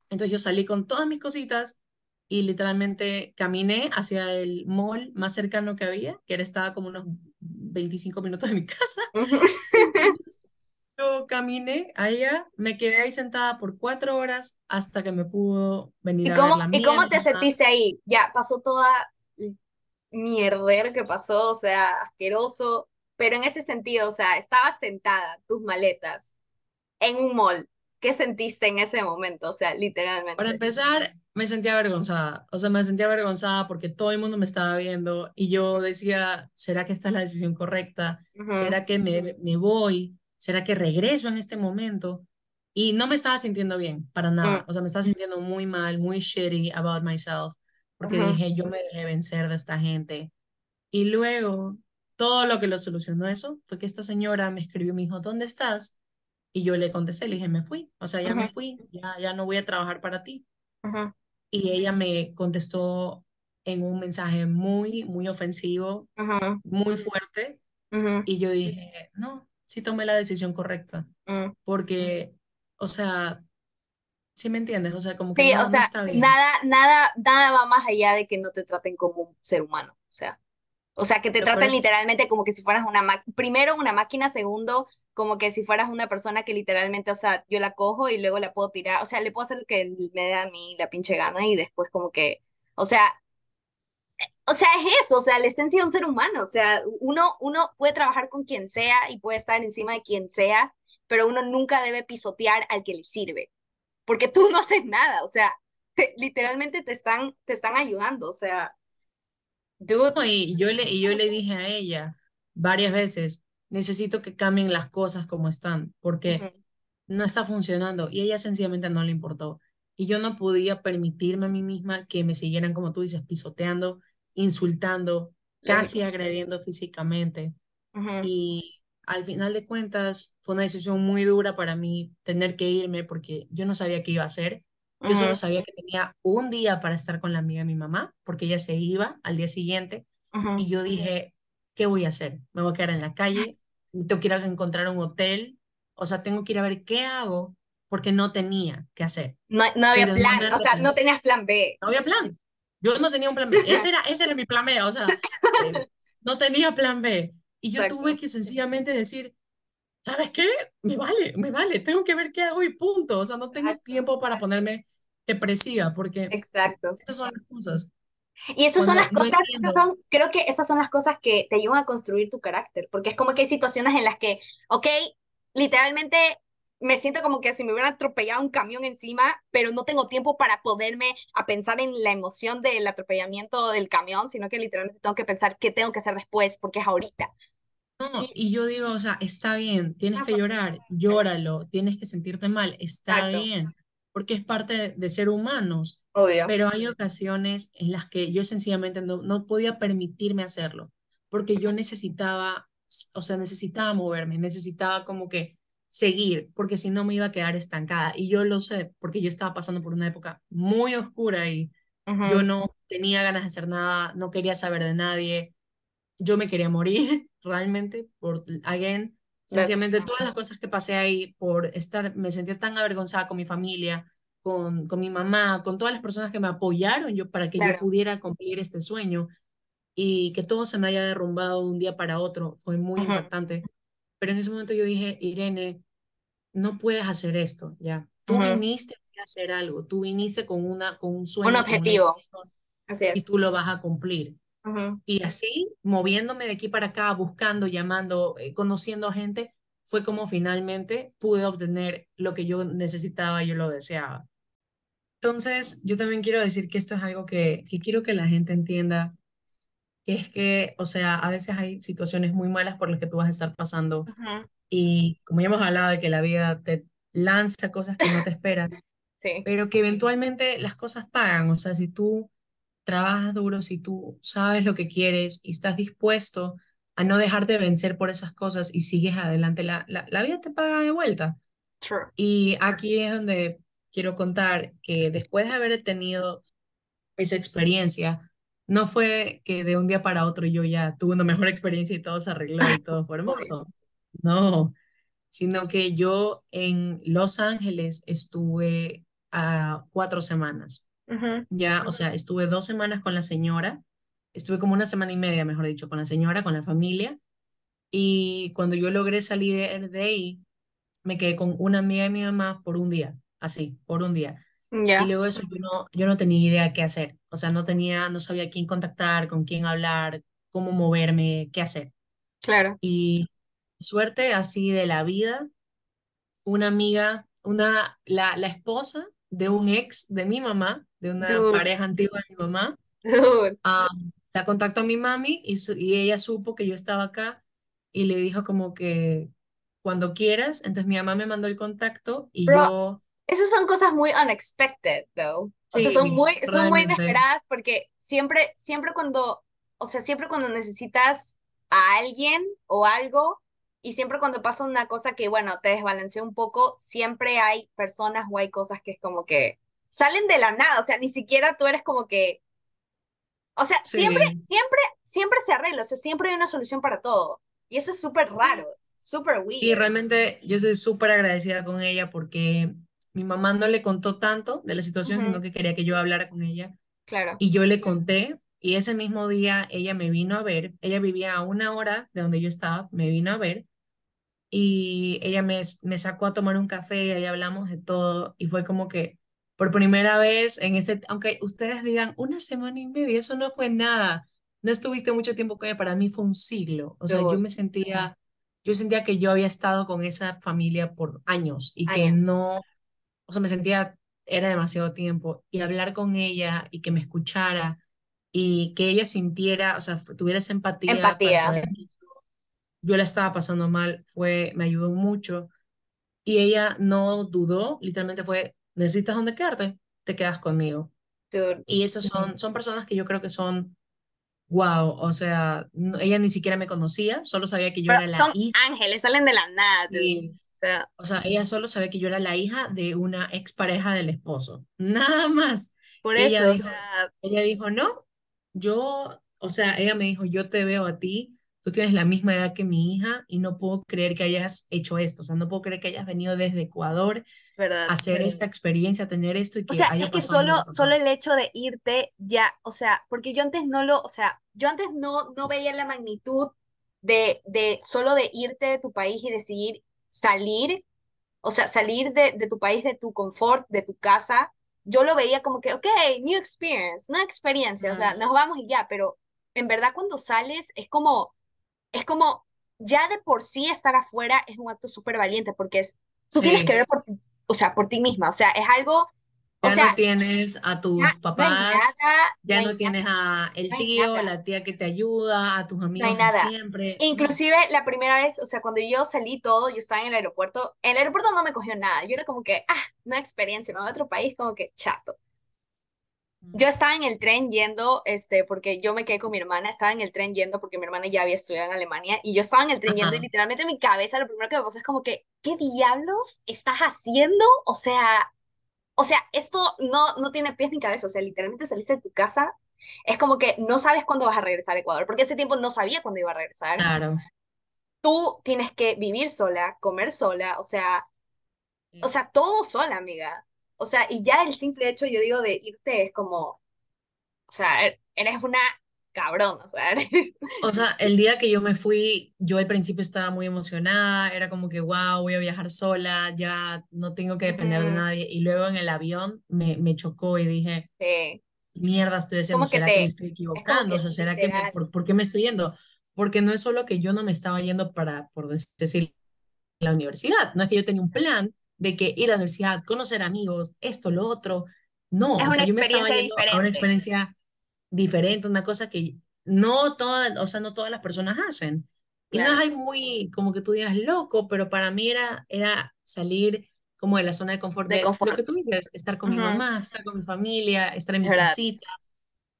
Entonces yo salí con todas mis cositas y literalmente caminé hacia el mall más cercano que había, que era, estaba como unos 25 minutos de mi casa. Entonces yo caminé allá, me quedé ahí sentada por cuatro horas hasta que me pudo venir ¿Y a ver la y cómo te sentiste ahí? Ya pasó toda el mierdero que pasó, o sea, asqueroso, pero en ese sentido, o sea, estabas sentada, tus maletas, en un mall. ¿Qué sentiste en ese momento? O sea, Para literalmente. empezar, me sentía avergonzada. O sea, me sentía avergonzada porque todo el mundo me estaba viendo y yo decía, ¿será que esta es la decisión correcta? ¿Será que me, me voy? ¿Será que regreso en este momento? Y no me estaba sintiendo bien, para mm, nada. O sea, me estaba sintiendo muy mal, muy shitty about myself, porque dije, yo me dejé vencer de esta gente. Y luego, todo lo que lo solucionó eso fue que esta señora me escribió me dijo, ¿dónde estás? Y yo le contesté, le dije, me fui, o sea, ya me fui, ya, ya no voy a trabajar para ti. Y ella me contestó en un mensaje muy, muy ofensivo, muy fuerte. Y yo dije, no, sí tomé la decisión correcta, mm. porque, o sea, sí me entiendes, o sea, como que Sí, o no está bien. nada, nada, nada va más allá de que no te traten como un ser humano. O sea, o sea, que te traten literalmente como que si fueras una máquina, primero una máquina, segundo, como que si fueras una persona que literalmente, o sea, yo la cojo y luego la puedo tirar, o sea, le puedo hacer lo que me dé a mí la pinche gana y después como que, o sea, o sea, es eso, o sea, la esencia de un ser humano, o sea, uno, uno puede trabajar con quien sea y puede estar encima de quien sea, pero uno nunca debe pisotear al que le sirve, porque tú no haces nada, o sea, te- literalmente te están, te están ayudando, o sea, dude, y yo le, y yo le dije a ella varias veces, necesito que cambien las cosas como están, porque no está funcionando y ella sencillamente no le importó. Y yo no podía permitirme a mí misma que me siguieran, como tú dices, pisoteando, insultando, casi agrediendo físicamente. Y al final de cuentas fue una decisión muy dura para mí tener que irme porque yo no sabía qué iba a hacer. Yo solo sabía que tenía un día para estar con la amiga de mi mamá porque ella se iba al día siguiente y yo dije, ¿qué voy a hacer? ¿Me voy a quedar en la calle? ¿Tengo que ir a encontrar un hotel? O sea, tengo que ir a ver qué hago porque no tenía que hacer. No, no había Pero plan, o sea, no tenías plan B. No había plan. Yo no tenía un plan B. Ese era, ese era mi plan B. O sea, eh, no tenía plan B. Y yo Exacto, tuve que sencillamente decir, ¿sabes qué? Me vale, me vale. Tengo que ver qué hago y punto. O sea, no tengo exacto, tiempo para ponerme depresiva porque exacto. esas son las cosas. Y esas son las no cosas, esas son, creo que esas son las cosas que te ayudan a construir tu carácter, porque es como que hay situaciones en las que, ok, literalmente me siento como que si me hubiera atropellado un camión encima, pero no tengo tiempo para poderme a pensar en la emoción del atropellamiento del camión, sino que literalmente tengo que pensar qué tengo que hacer después, porque es ahorita. No, Y y yo digo, o sea, está bien, tienes que llorar, llóralo, tienes que sentirte mal, está exacto, bien, porque es parte de ser humanos, Obvio. pero hay ocasiones en las que yo sencillamente no, no podía permitirme hacerlo, porque yo necesitaba, o sea, necesitaba moverme, necesitaba como que seguir, porque si no me iba a quedar estancada. Y yo lo sé, porque yo estaba pasando por una época muy oscura y yo no tenía ganas de hacer nada, no quería saber de nadie, yo me quería morir realmente por, again, sencillamente todas las cosas que pasé ahí por estar, me sentía tan avergonzada con mi familia, con, con mi mamá, con todas las personas que me apoyaron yo para que yo Claro. pudiera cumplir este sueño y que todo se me haya derrumbado de un día para otro fue muy impactante. Pero en ese momento yo dije, Irene, no puedes hacer esto, ya. Tú Ujú. viniste a hacer algo, tú viniste con una, con un Un sueño, una objetivo. intención Así y es. tú lo vas a cumplir. Y así, moviéndome de aquí para acá, buscando, llamando, eh, conociendo a gente, fue como finalmente pude obtener lo que yo necesitaba, yo lo deseaba. Entonces, yo también quiero decir que esto es algo que, que quiero que la gente entienda, que es que, o sea, a veces hay situaciones muy malas por las que tú vas a estar pasando y como ya hemos hablado de que la vida te lanza cosas que no te esperas, Sí. pero que eventualmente las cosas pagan, o sea, si tú trabajas duro, si tú sabes lo que quieres y estás dispuesto a no dejarte vencer por esas cosas y sigues adelante, la, la, la vida te paga de vuelta. Y aquí es donde quiero contar que después de haber tenido esa experiencia, no fue que de un día para otro yo ya tuve una mejor experiencia y todo se arregló y todo fue hermoso. No, sino que yo en Los Ángeles estuve a cuatro semanas. Ujú. Ya, o sea, estuve dos semanas con la señora, estuve como una semana y media, mejor dicho, con la señora, con la familia, y cuando yo logré salir de ahí, me quedé con una amiga de mi mamá por un día, así, por un día. Y Ya. luego eso yo no, yo no tenía idea qué hacer, o sea, no tenía, no sabía quién contactar, con quién hablar, cómo moverme, qué hacer. Claro. Y suerte así de la vida, una amiga, una, la, la esposa de un ex de mi mamá, de una Dude. pareja antigua de mi mamá, ah, la contactó a mi mami y, su- y ella supo que yo estaba acá y le dijo como que cuando quieras, entonces mi mamá me mandó el contacto y Bro, yo, esas son cosas muy unexpected, though. O sea, son muy, son muy inesperadas porque siempre, siempre cuando, o sea, siempre cuando necesitas a alguien o algo y siempre cuando pasa una cosa que, bueno, te desbalancea un poco, siempre hay personas o hay cosas que es como que salen de la nada, o sea, ni siquiera tú eres como que, o sea, siempre, sí. siempre, siempre se arregla, o sea, siempre hay una solución para todo. Y eso es súper raro, súper Y weird. realmente yo estoy súper agradecida con ella porque mi mamá no le contó tanto de la situación, Ujú, sino que quería que yo hablara con ella. claro. Y yo le conté, y ese mismo día ella me vino a ver, ella vivía a una hora de donde yo estaba, me vino a ver, y ella me, me sacó a tomar un café y ahí hablamos de todo, y fue como que por primera vez en ese, aunque ustedes digan una semana y media, eso no fue nada, no estuviste mucho tiempo con ella, para mí fue un siglo, o sea, yo me sentía, yo sentía que yo había estado con esa familia por años y que no, o sea, me sentía, era demasiado tiempo, y hablar con ella y que me escuchara y que ella sintiera, o sea, tuviera esa empatía que yo la estaba pasando mal, fue, me ayudó mucho. Y ella no dudó, literalmente fue, ¿necesitas dónde quedarte? Te quedas conmigo. Y esas son, son personas que yo creo que son, wow, o sea, no- ella ni siquiera me conocía, solo sabía que yo Pero era la son hija, ángeles, salen de la nada, y, O sea, o sea, ella solo sabía que yo era la hija de una expareja del esposo, nada más. por ella eso, o dijo, sea, ella dijo, no, yo, o sea, ella me dijo, yo te veo a ti, tú tienes la misma edad que mi hija y no puedo creer que hayas hecho esto, o sea, no puedo creer que hayas venido desde Ecuador a hacer esta experiencia, a tener esto y O que sea, haya es que solo, solo el hecho de irte ya, o sea, porque yo antes no lo, o sea, yo antes no, no veía la magnitud de, de solo de irte de tu país y decidir salir, o sea, salir de, de tu país, de tu confort, de tu casa. Yo lo veía como que, ok, new experience, nueva experiencia, o sea, nos vamos y ya, pero en verdad cuando sales es como, es como, ya de por sí estar afuera es un acto súper valiente porque es, tú tienes que ver por ti, o sea, por ti misma, o sea, es algo O Ya sea, no tienes a tus no papás, nada, no ya hay no tienes a el no tío, nada. la tía que te ayuda, a tus No hay amigos de nada. siempre. No. Inclusive la primera vez, o sea, cuando yo salí todo, yo estaba en el aeropuerto, en el aeropuerto no me cogió nada, yo era como que, ah, una experiencia, me voy a otro país, como que chato. Yo estaba en el tren yendo, este, porque yo me quedé con mi hermana, estaba en el tren yendo porque mi hermana ya había estudiado en Alemania y yo estaba en el tren yendo y literalmente en mi cabeza lo primero que me pasó es como que, ¿qué diablos estás haciendo? O sea, o sea, esto no, no tiene pies ni cabeza, o sea, literalmente saliste de tu casa, es como que no sabes cuándo vas a regresar a Ecuador, porque ese tiempo no sabía cuándo iba a regresar. Claro. Tú tienes que vivir sola, comer sola, o sea, o sea, todo sola, amiga. O sea, y ya el simple hecho, yo digo, de irte es como, o sea, er- eres una cabrón, o sea, eres... O sea, el día que yo me fui, yo al principio estaba muy emocionada, era como que, wow, voy a viajar sola, ya no tengo que depender de Ujú, nadie. Y luego en el avión me, me chocó y dije, sí. mierda estoy haciendo? Como que ¿Será que me te, estoy es equivocando? O que sea, ¿será que por, por qué me estoy yendo? Porque no es solo que yo no me estaba yendo para, por decir, la universidad, no es que yo tenía un plan de que ir a la universidad, conocer amigos, esto, lo otro. No, es o sea, yo me estaba yendo a una experiencia diferente, una cosa que no todas, o sea, no todas las personas hacen. Y no es claro, algo muy, como que tú digas loco, pero para mí era, era salir como de la zona de confort de de lo confort. que tú dices, estar con mi mamá, estar con mi familia, estar en mi casita.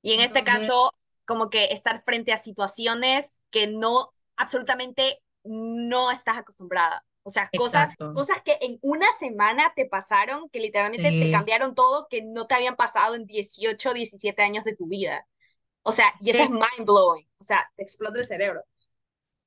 Y en este caso, como que estar frente a situaciones que no, absolutamente no estás acostumbrada. O sea, cosas, exacto. cosas que en una semana te pasaron, que literalmente te Sí. cambiaron todo, que no te habían pasado en 18, 17 años de tu vida. O sea, y eso es Que mind blowing. O sea, te explota el cerebro.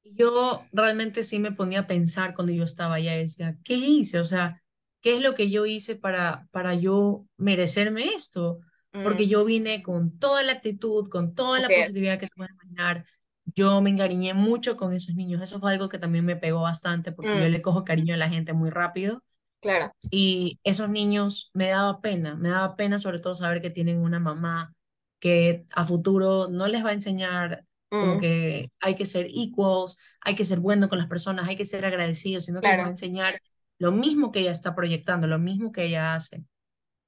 yo realmente sí me ponía a pensar cuando yo estaba allá, decía, ¿qué hice? O sea, ¿qué es lo que yo hice para, para yo merecerme esto? Porque Mm, yo vine con toda la actitud, con toda la es. positividad que te puedes imaginar. Yo me encariñé mucho con esos niños. Eso fue algo que también me pegó bastante porque yo Mm, le cojo cariño a la gente muy rápido. claro. Y esos niños me daba pena, me daba pena sobre todo saber que tienen una mamá que a futuro no les va a enseñar como Mm, que hay que ser equals, hay que ser bueno con las personas, hay que ser agradecidos, sino que les va a enseñar lo mismo que ella está proyectando, lo mismo que ella hace.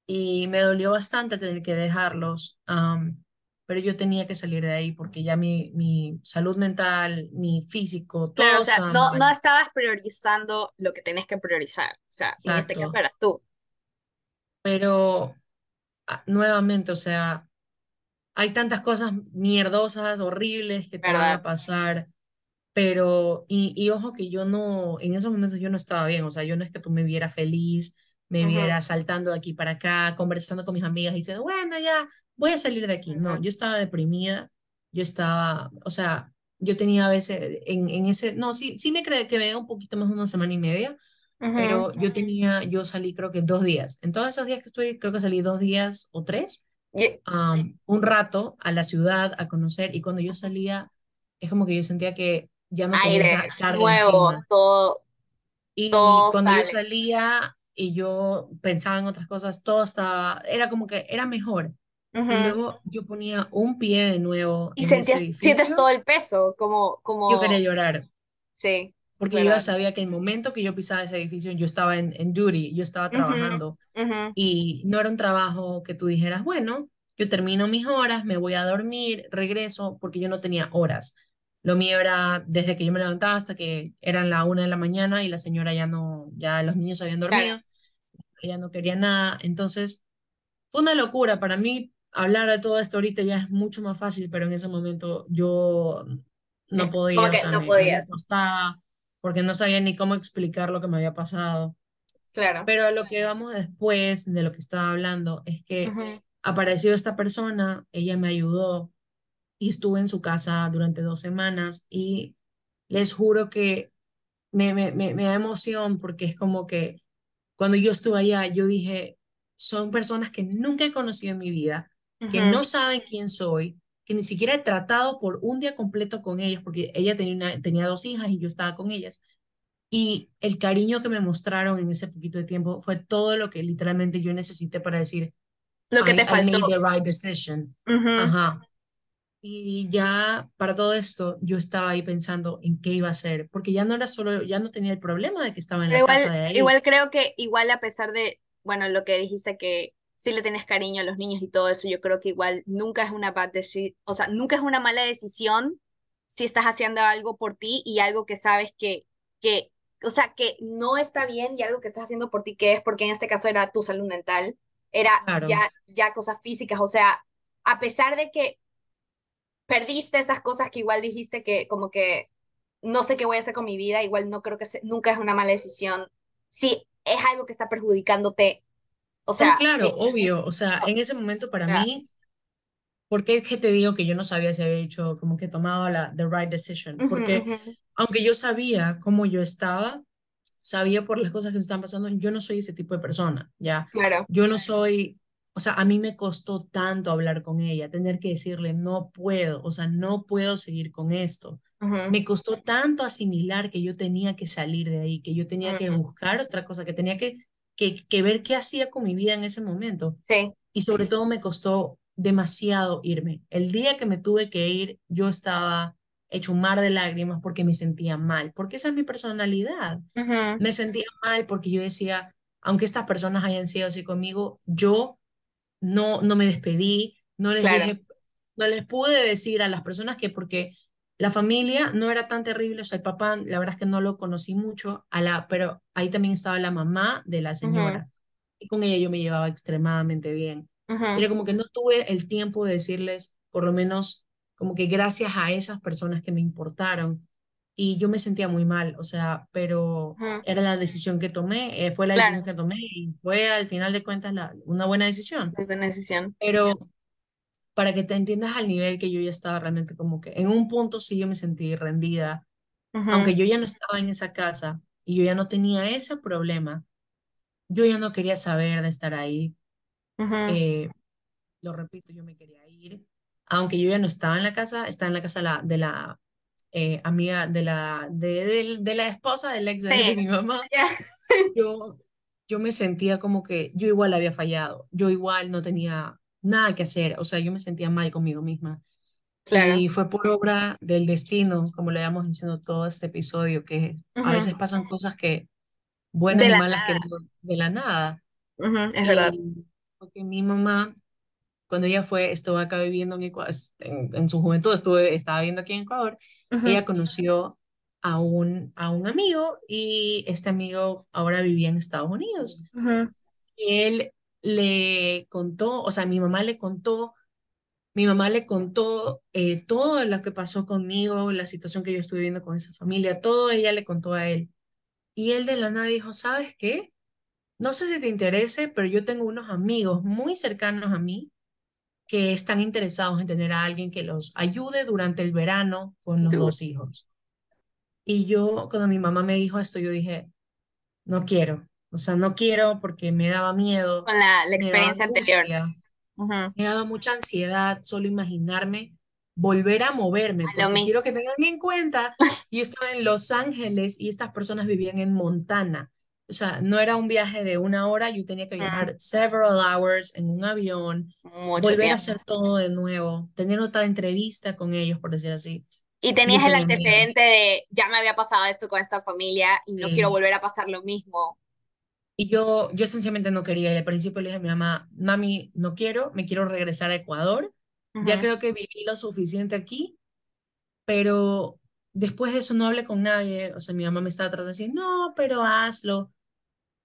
Y me dolió bastante tener que dejarlos, pero yo tenía que salir de ahí porque ya mi, mi salud mental, mi físico, Claro, o todo sea, no, no estabas priorizando lo que tenés que priorizar. O sea, y en este caso Exacto. eras tú, Pero ah, nuevamente, o sea... Hay tantas cosas mierdosas, horribles que te van ¿verdad? a pasar, pero, y, y ojo que yo no, en esos momentos yo no estaba bien, o sea, yo no es que tú me vieras feliz, me Ujú, vieras saltando de aquí para acá, conversando con mis amigas y diciendo, bueno, ya voy a salir de aquí. No, yo estaba deprimida, yo estaba, o sea, yo tenía a veces, en, en ese, no, sí, sí me cree que dio un poquito más de una semana y media, pero yo tenía, yo salí creo que dos días. En todos esos días que estuve, creo que salí dos días o tres am, un rato a la ciudad a conocer y cuando yo salía es como que yo sentía que ya no tenía aire esa carga nuevo, encima. todo, Y todo cuando yo sale. salía y yo pensaba en otras cosas, todo estaba, era como que era mejor. Y Ujú. luego yo ponía un pie de nuevo Y en ese sentías, sientes todo el peso, como, yo quería como, llorar. sí, Porque yo ya verdad. sabía que el momento que yo pisaba ese edificio, yo estaba en, en duty, yo estaba trabajando ujú, Y no era un trabajo que tú dijeras, bueno, yo termino mis horas, me voy a dormir, regreso, porque yo no tenía horas. Lo mío era desde que yo me levantaba hasta que eran la una de la mañana y la señora ya no, ya los niños habían Claro, dormido, ella no quería nada. Entonces, fue una locura. Para mí, hablar de todo esto ahorita ya es mucho más fácil, pero en ese momento yo no como podía, o que sea, no me, costaba, porque no sabía ni cómo explicar lo que me había pasado. Claro. Pero lo que vamos después de lo que estaba hablando es que Ujú. apareció esta persona, ella me ayudó y estuve en su casa durante dos semanas y les juro que me, me, me, me da emoción porque es como que cuando yo estuve allá, yo dije, son personas que nunca he conocido en mi vida, que no saben quién soy, que ni siquiera he tratado por un día completo con ellos, porque ella tenía, una, tenía dos hijas y yo estaba con ellas. Y el cariño que me mostraron en ese poquito de tiempo fue todo lo que literalmente yo necesité para decir, Lo que I, te I faltó. made the right decision. Ajá. Y ya para todo esto, yo estaba ahí pensando en qué iba a hacer, porque ya no era solo, ya no tenía el problema de que estaba en la casa igual, de ahí. igual creo que igual a pesar de, bueno, lo que dijiste que si le tienes cariño a los niños y todo eso, yo creo que igual nunca es una bad o sea, nunca es una mala decisión si estás haciendo algo por ti y algo que sabes que, que, o sea, que no está bien y algo que estás haciendo por ti, que es porque en este caso era tu salud mental, era Claro, ya, ya cosas físicas, o sea, a pesar de que perdiste esas cosas que igual dijiste que como que no sé qué voy a hacer con mi vida, igual no creo que se- nunca es una mala decisión. Si es algo que está perjudicándote, o no, sea, claro, es, obvio, o sea, en ese momento para mí, ¿por qué es que te digo que yo no sabía si había hecho como que tomado la the right decision? Porque aunque yo sabía cómo yo estaba, sabía por las cosas que me estaban pasando, yo no soy ese tipo de persona, ¿ya? claro, Yo no soy, o sea, a mí me costó tanto hablar con ella, tener que decirle, no puedo, o sea, no puedo seguir con esto. ujú, Me costó tanto asimilar que yo tenía que salir de ahí, que yo tenía que ujú, buscar otra cosa, que tenía que, que, que ver qué hacía con mi vida en ese momento. sí, Y sobre todo me costó demasiado irme. El día que me tuve que ir, yo estaba hecho un mar de lágrimas porque me sentía mal, porque esa es mi personalidad. ujú, Me sentía mal porque yo decía, aunque estas personas hayan sido así conmigo, yo no, no me despedí, no les claro, dije, no les pude decir a las personas que porque la familia no era tan terrible, o sea, el papá, la verdad es que no lo conocí mucho, a la, pero ahí también estaba la mamá de la señora, y con ella yo me llevaba extremadamente bien. ujú, Era como que no tuve el tiempo de decirles, por lo menos, como que gracias a esas personas que me importaron, y yo me sentía muy mal, o sea, pero era la decisión que tomé, eh, fue la claro, decisión que tomé y fue al final de cuentas la, una buena decisión. es una decisión, Pero para que te entiendas al nivel que yo ya estaba realmente como que en un punto sí yo me sentí rendida, aunque yo ya no estaba en esa casa y yo ya no tenía ese problema, yo ya no quería saber de estar ahí. eh, lo repito, yo me quería ir, aunque yo ya no estaba en la casa, estaba en la casa la- de la eh, amiga de la, de, de- de la esposa del ex de, sí, mi mamá. Yo, yo me sentía como que yo igual había fallado, yo igual no tenía nada que hacer, o sea, yo me sentía mal conmigo misma. claro, Y fue por obra del destino, como le habíamos diciendo todo este episodio, que a veces pasan cosas que, buenas y la malas, que nada, no- de la nada. es verdad, porque mi mamá, cuando ella fue, estuvo acá viviendo en Ecuador, en, en su juventud estuve, estaba viviendo aquí en Ecuador, ujú, ella conoció a un, a un amigo y este amigo ahora vivía en Estados Unidos. ujú, Y él le contó, o sea, mi mamá le contó mi mamá le contó eh, todo lo que pasó conmigo, la situación que yo estuve viviendo con esa familia, todo ella le contó a él. Y él de la nada dijo, ¿sabes qué? No sé si te interese, pero yo tengo unos amigos muy cercanos a mí que están interesados en tener a alguien que los ayude durante el verano con los dos hijos. Y yo, cuando mi mamá me dijo esto, yo dije, no quiero. O sea, no quiero porque me daba miedo, con la, la me daba experiencia anterior, Me daba mucha ansiedad solo imaginarme volver a moverme, a porque quiero que tengan en cuenta, yo estaba en Los Ángeles y estas personas vivían en Montana. O sea, no era un viaje de una hora, yo tenía que viajar several hours en un avión, mucho volver a tiempo. hacer todo de nuevo, tener otra entrevista con ellos, por decir así. Y Y tenías el tenía miedo. antecedente de, ya me había pasado esto con esta familia y no quiero Sí. volver a pasar lo mismo. Y yo, yo sencillamente no quería. Y al principio le dije a mi mamá, mami, no quiero, me quiero regresar a Ecuador. Ya Ujú, creo que viví lo suficiente aquí pero después de eso no hablé con nadie, o sea, mi mamá me estaba tratando de decir, no, pero hazlo.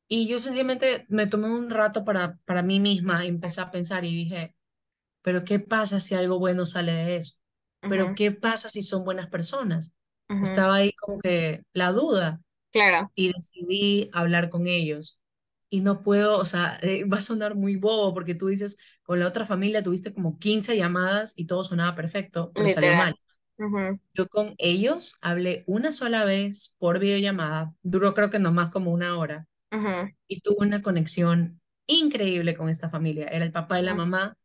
Y yo sencillamente me tomé un rato para, para mí misma y empecé a pensar y dije, pero ¿qué pasa si algo bueno sale de eso? Pero ujú, ¿qué pasa si son buenas personas? ujú, Estaba ahí como que la duda Claro, y decidí hablar con ellos. Y no puedo, o sea, eh, va a sonar muy bobo porque tú dices, con la otra familia tuviste como 15 llamadas y todo sonaba perfecto, pero salió literal. mal. Ujú, Yo con ellos hablé una sola vez por videollamada, duró creo que nomás como una hora, ujú, y tuve una conexión increíble con esta familia. Era el papá y la mamá,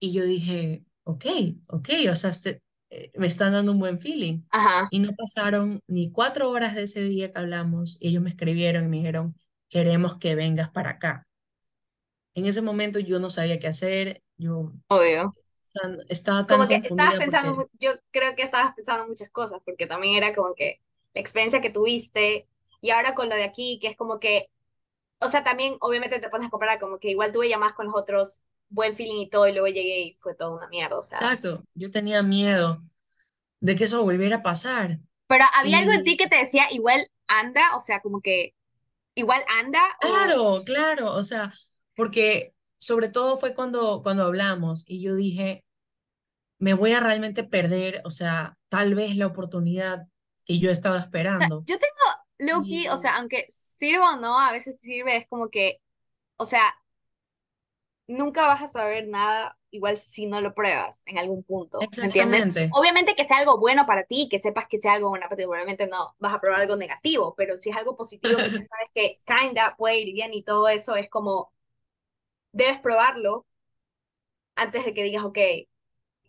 y yo dije, ok, ok, o sea, se- eh, me están dando un buen feeling. Ajá, Y no pasaron ni cuatro horas de ese día que hablamos, y ellos me escribieron y me dijeron, queremos que vengas para acá. En ese momento yo no sabía qué hacer, yo obvio. estaba tan Como que estabas pensando, porque yo creo que estabas pensando muchas cosas, porque también era como que la experiencia que tuviste y ahora con lo de aquí, que es como que o sea, también obviamente te pones a comparar como que igual tuve llamadas con los otros, buen feeling y todo, y luego llegué y fue toda una mierda, o sea. Exacto, yo tenía miedo de que eso volviera a pasar. Pero había algo en ti Y que te decía, igual anda, o sea, como que igual anda o... claro, claro, o sea, porque sobre todo fue cuando, cuando hablamos y yo dije, me voy a realmente perder, o sea, tal vez la oportunidad que yo estaba esperando. Yo tengo Loki, o sea, aunque sirva o no, a veces sirve, es como que, o sea, nunca vas a saber nada igual si no lo pruebas en algún punto, ¿me entiendes? exactamente, Obviamente que sea algo bueno para ti, que sepas que sea algo bueno para ti, probablemente no vas a probar algo negativo, pero si es algo positivo que sabes que kinda puede ir bien y todo eso, es como, debes probarlo antes de que digas, ok,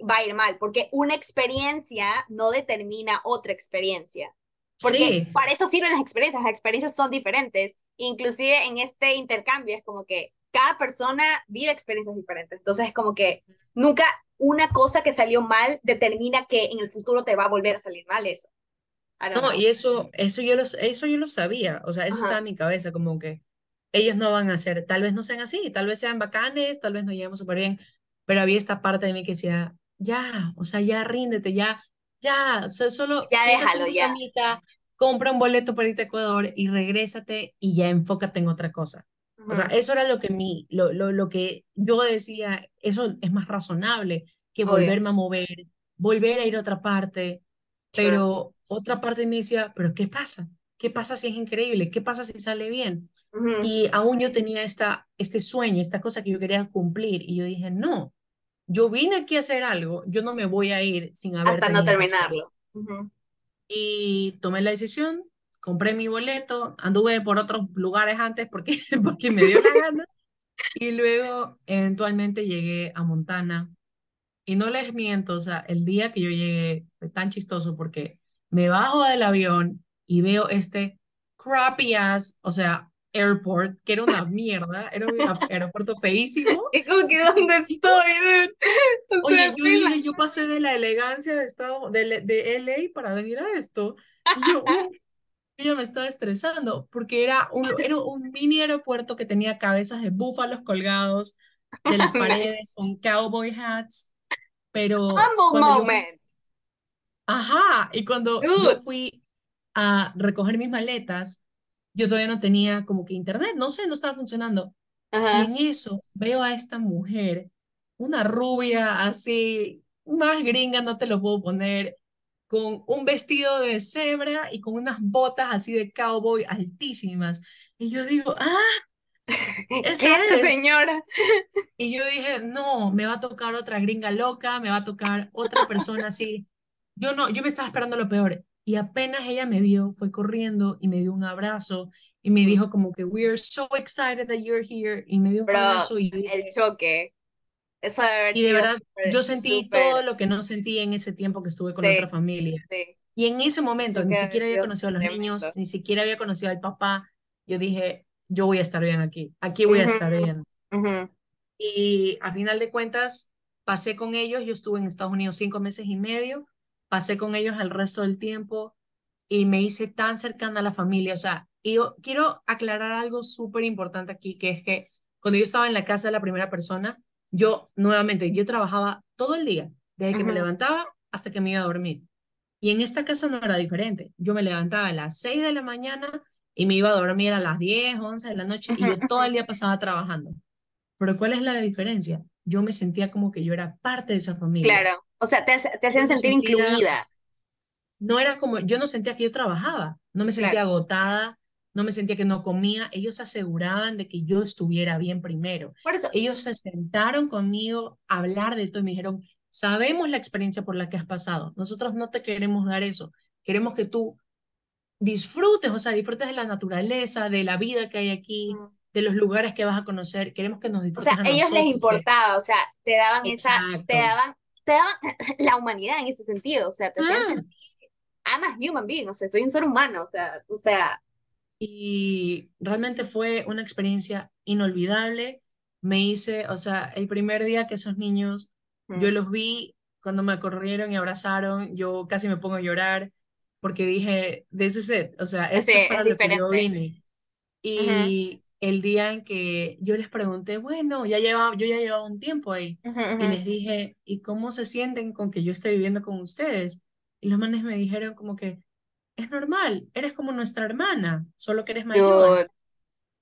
va a ir mal, porque una experiencia no determina otra experiencia. Porque sí, para eso sirven las experiencias, las experiencias son diferentes, inclusive en este intercambio es como que cada persona vive experiencias diferentes, entonces es como que nunca una cosa que salió mal determina que en el futuro te va a volver a salir mal eso. No, know. y eso, eso yo lo, eso yo lo sabía, o sea, eso estaba Ajá. en mi cabeza, como que ellos no van a ser, tal vez no sean así, tal vez sean bacanes, tal vez no lleguemos súper bien, pero había esta parte de mí que decía, ya, o sea, ya ríndete, ya, ya, so- solo Ya déjalo, ya. camita, compra un boleto para irte a Ecuador y regrésate y ya enfócate en otra cosa. O sea, eso era lo que, mi, lo, lo, lo que yo decía, eso es más razonable que Obvio. volverme a mover, volver a ir a otra parte, pero otra parte mí decía, pero ¿qué pasa? ¿Qué pasa si es increíble? ¿Qué pasa si sale bien? Y aún yo tenía esta, este sueño, esta cosa que yo quería cumplir y yo dije, no, yo vine aquí a hacer algo, yo no me voy a ir sin haber Hasta no terminarlo. Y tomé la decisión, compré mi boleto, anduve por otros lugares antes porque, porque me dio la gana y luego eventualmente llegué a Montana. Y no les miento, o sea, el día que yo llegué fue tan chistoso porque me bajo del avión y veo este crappy ass, o sea, airport, que era una mierda, era un aeropuerto feísimo. Es como que ¿dónde estoy? O sea, oye, yo dije, yo pasé de la elegancia de, estado, de, de LA para venir a esto. Y yo, uf, yo me estaba estresando porque era un, era un mini aeropuerto que tenía cabezas de búfalos colgados de las paredes con cowboy hats. Pero cuando yo moment. ajá, y cuando yo fui a recoger mis maletas, yo todavía no tenía como que internet, no sé, no estaba funcionando. Y en eso veo a esta mujer, una rubia así, más gringa, no te lo puedo poner, con un vestido de cebra y con unas botas así de cowboy altísimas. Y yo digo, ah, esa ¿Qué, es. señora? Y yo dije, no, me va a tocar otra gringa loca, me va a tocar otra persona así. Yo no, yo me estaba esperando lo peor. Y apenas ella me vio, fue corriendo y me dio un abrazo y me dijo como que, we are so excited that you're here. Y me dio un Bro, abrazo y yo el dije, choque. Eso debe haber y de verdad, súper, yo sentí todo súper. lo que no sentí en ese tiempo que estuve con Sí, otra familia. sí. Y en ese momento ni siquiera había conocido a los niños, ni siquiera había conocido al papá. Yo dije, yo voy a estar bien aquí, aquí voy a Ujú, estar bien. ujú. Y a final de cuentas, pasé con ellos, yo estuve en Estados Unidos cinco meses y medio, pasé con ellos el resto del tiempo y me hice tan cercana a la familia. O sea, y yo quiero aclarar algo súper importante aquí, que es que cuando yo estaba en la casa de la primera persona, yo nuevamente, yo trabajaba todo el día, desde que me levantaba hasta que me iba a dormir. Y en esta casa no era diferente. Yo me levantaba a las 6 de la mañana y me iba a dormir a las 10, 11 de la noche y yo todo el día pasaba trabajando. Pero ¿cuál es la diferencia? Yo me sentía como que yo era parte de esa familia. Claro. O sea, te, te hacían sentir sentía, incluida. no era como, yo no sentía que yo trabajaba, no me sentía Claro. agotada, no me sentía que no comía. Ellos se aseguraban de que yo estuviera bien primero. Por eso, Ellos se sentaron conmigo a hablar de todo y me dijeron, sabemos la experiencia por la que has pasado, nosotros no te queremos dar eso, queremos que tú disfrutes, o sea, disfrutes de la naturaleza, de la vida que hay aquí, mm, de los lugares que vas a conocer, queremos que nos o disfrutes sea, a ellos les nosotros. que- importaba, o sea, te daban esa, te Exacto. daban, te daban la humanidad en ese sentido, o sea, te hacían Ah, sentir, I'm a human being, o sea, soy un ser humano, o sea, o sea, y realmente fue una experiencia inolvidable. Me hice, o sea, el primer día que esos niños, yo mm, los vi cuando me corrieron y abrazaron, yo casi me pongo a llorar porque dije, this is it, o sea, sí, esto es es para lo que yo vine. Y el día en que yo les pregunté, bueno, ya llevaba, yo ya llevaba un tiempo ahí, y les dije, ¿y cómo se sienten con que yo esté viviendo con ustedes? Y los manes me dijeron como que, es normal, eres como nuestra hermana, solo que eres mayor. Dude,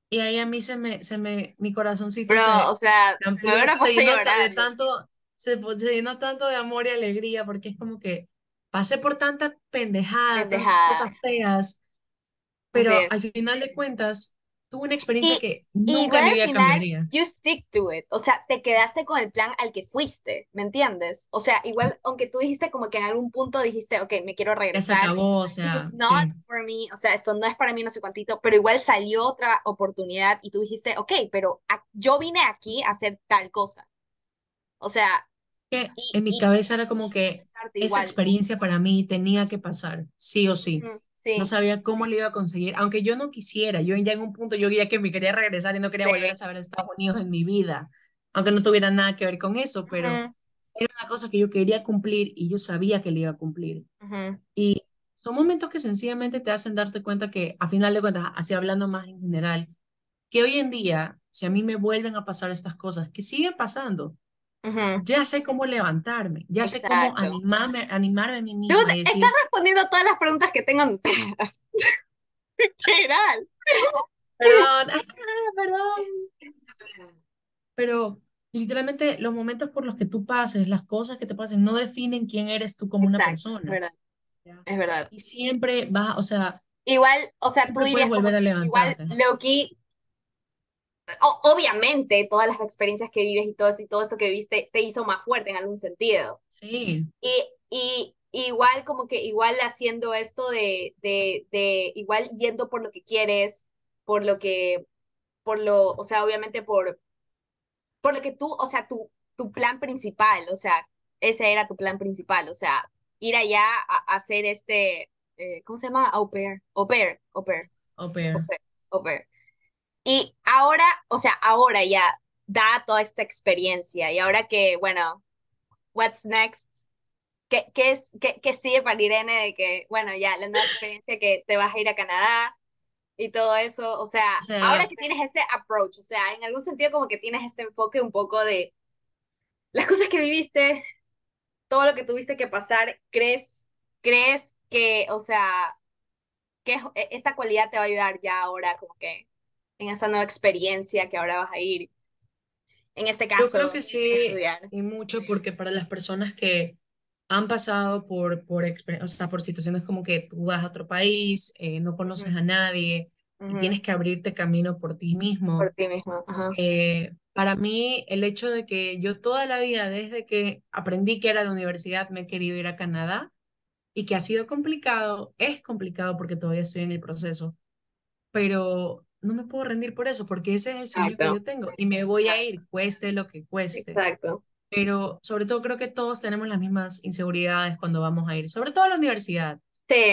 Y ahí a mí se me, se me, mi corazoncito bro, se, o sea, amplió, se llenó de tanto, se, se llenó tanto de amor y alegría, porque es como que pasé por tanta pendejada, tantas Pendejada. cosas feas, pero al final de cuentas, tuve una experiencia Y, que nunca en mi vida final, cambiaría. you stick to it. O sea, te quedaste con el plan al que fuiste, ¿me entiendes? O sea, igual, aunque tú dijiste como que en algún punto dijiste, ok, me quiero Ya se regresar. acabó, o sea, not sí. for me, o sea, esto no es para mí, no sé cuántito, pero igual salió otra oportunidad y tú dijiste, ok, pero a- yo vine aquí a hacer tal cosa. O sea, Que y, en mi y cabeza era como que esa igual. experiencia para mí tenía que pasar, sí o sí. No sabía cómo lo iba a conseguir, aunque yo no quisiera. Yo ya en un punto yo ya que me quería regresar y no quería volver a saber Estados Unidos en mi vida, aunque no tuviera nada que ver con eso, pero era una cosa que yo quería cumplir y yo sabía que le iba a cumplir. Y son momentos que sencillamente te hacen darte cuenta que, a final de cuentas, así hablando más en general, que hoy en día, si a mí me vuelven a pasar estas cosas, que siguen pasando, ya sé cómo levantarme, ya sé cómo Exacto. animarme, animarme a mí misma estás decir, respondiendo todas las preguntas que tengo anotadas. Perdón, ah, perdón. Pero literalmente los momentos por los que tú pases, las cosas que te pasen, no definen quién eres tú como una Exacto, es persona. verdad, ¿ya? es verdad. Y siempre vas, o sea, Igual, o sea, tú dirías volver a igual. Loki, obviamente todas las experiencias que vives y todo eso y todo esto que viviste te hizo más fuerte en algún sentido. Sí, Y, y igual como que igual haciendo esto de, de, de igual yendo por lo que quieres, por lo que, por lo, o sea, obviamente por, por lo que tú, o sea, tu, tu plan principal, o sea, ese era tu plan principal, o sea, ir allá a, a hacer este, eh, ¿cómo se llama? Au pair, au pair, au pair, au au pair. pair, au pair. Y ahora, o sea, ahora ya da toda esta experiencia y ahora que, bueno, what's next? ¿Qué, qué es, qué, qué sigue para Irene de que, bueno, ya la nueva experiencia que te vas a ir a Canadá y todo eso? O sea, ahora que tienes este approach, o sea, en algún sentido como que tienes este enfoque un poco de las cosas que viviste, todo lo que tuviste que pasar, ¿crees, crees que, o sea, que e- esta cualidad te va a ayudar ya ahora como que en esa nueva experiencia que ahora vas a ir, en este yo creo caso, que sí, estudiar? y mucho porque para las personas que han pasado por, por, o sea, por situaciones como que tú vas a otro país, eh, no conoces Ujú, a nadie y ujú, tienes que abrirte camino por ti mismo. Por ti mismo. Ajá. Eh, para mí, el hecho de que yo toda la vida, desde que aprendí que era la universidad, me he querido ir a Canadá y que ha sido complicado, es complicado porque todavía estoy en el proceso, pero no me puedo rendir por eso, porque ese es el sueño que yo tengo y me voy a ir, cueste lo que cueste. Exacto. Pero sobre todo creo que todos tenemos las mismas inseguridades cuando vamos a ir, sobre todo a la universidad.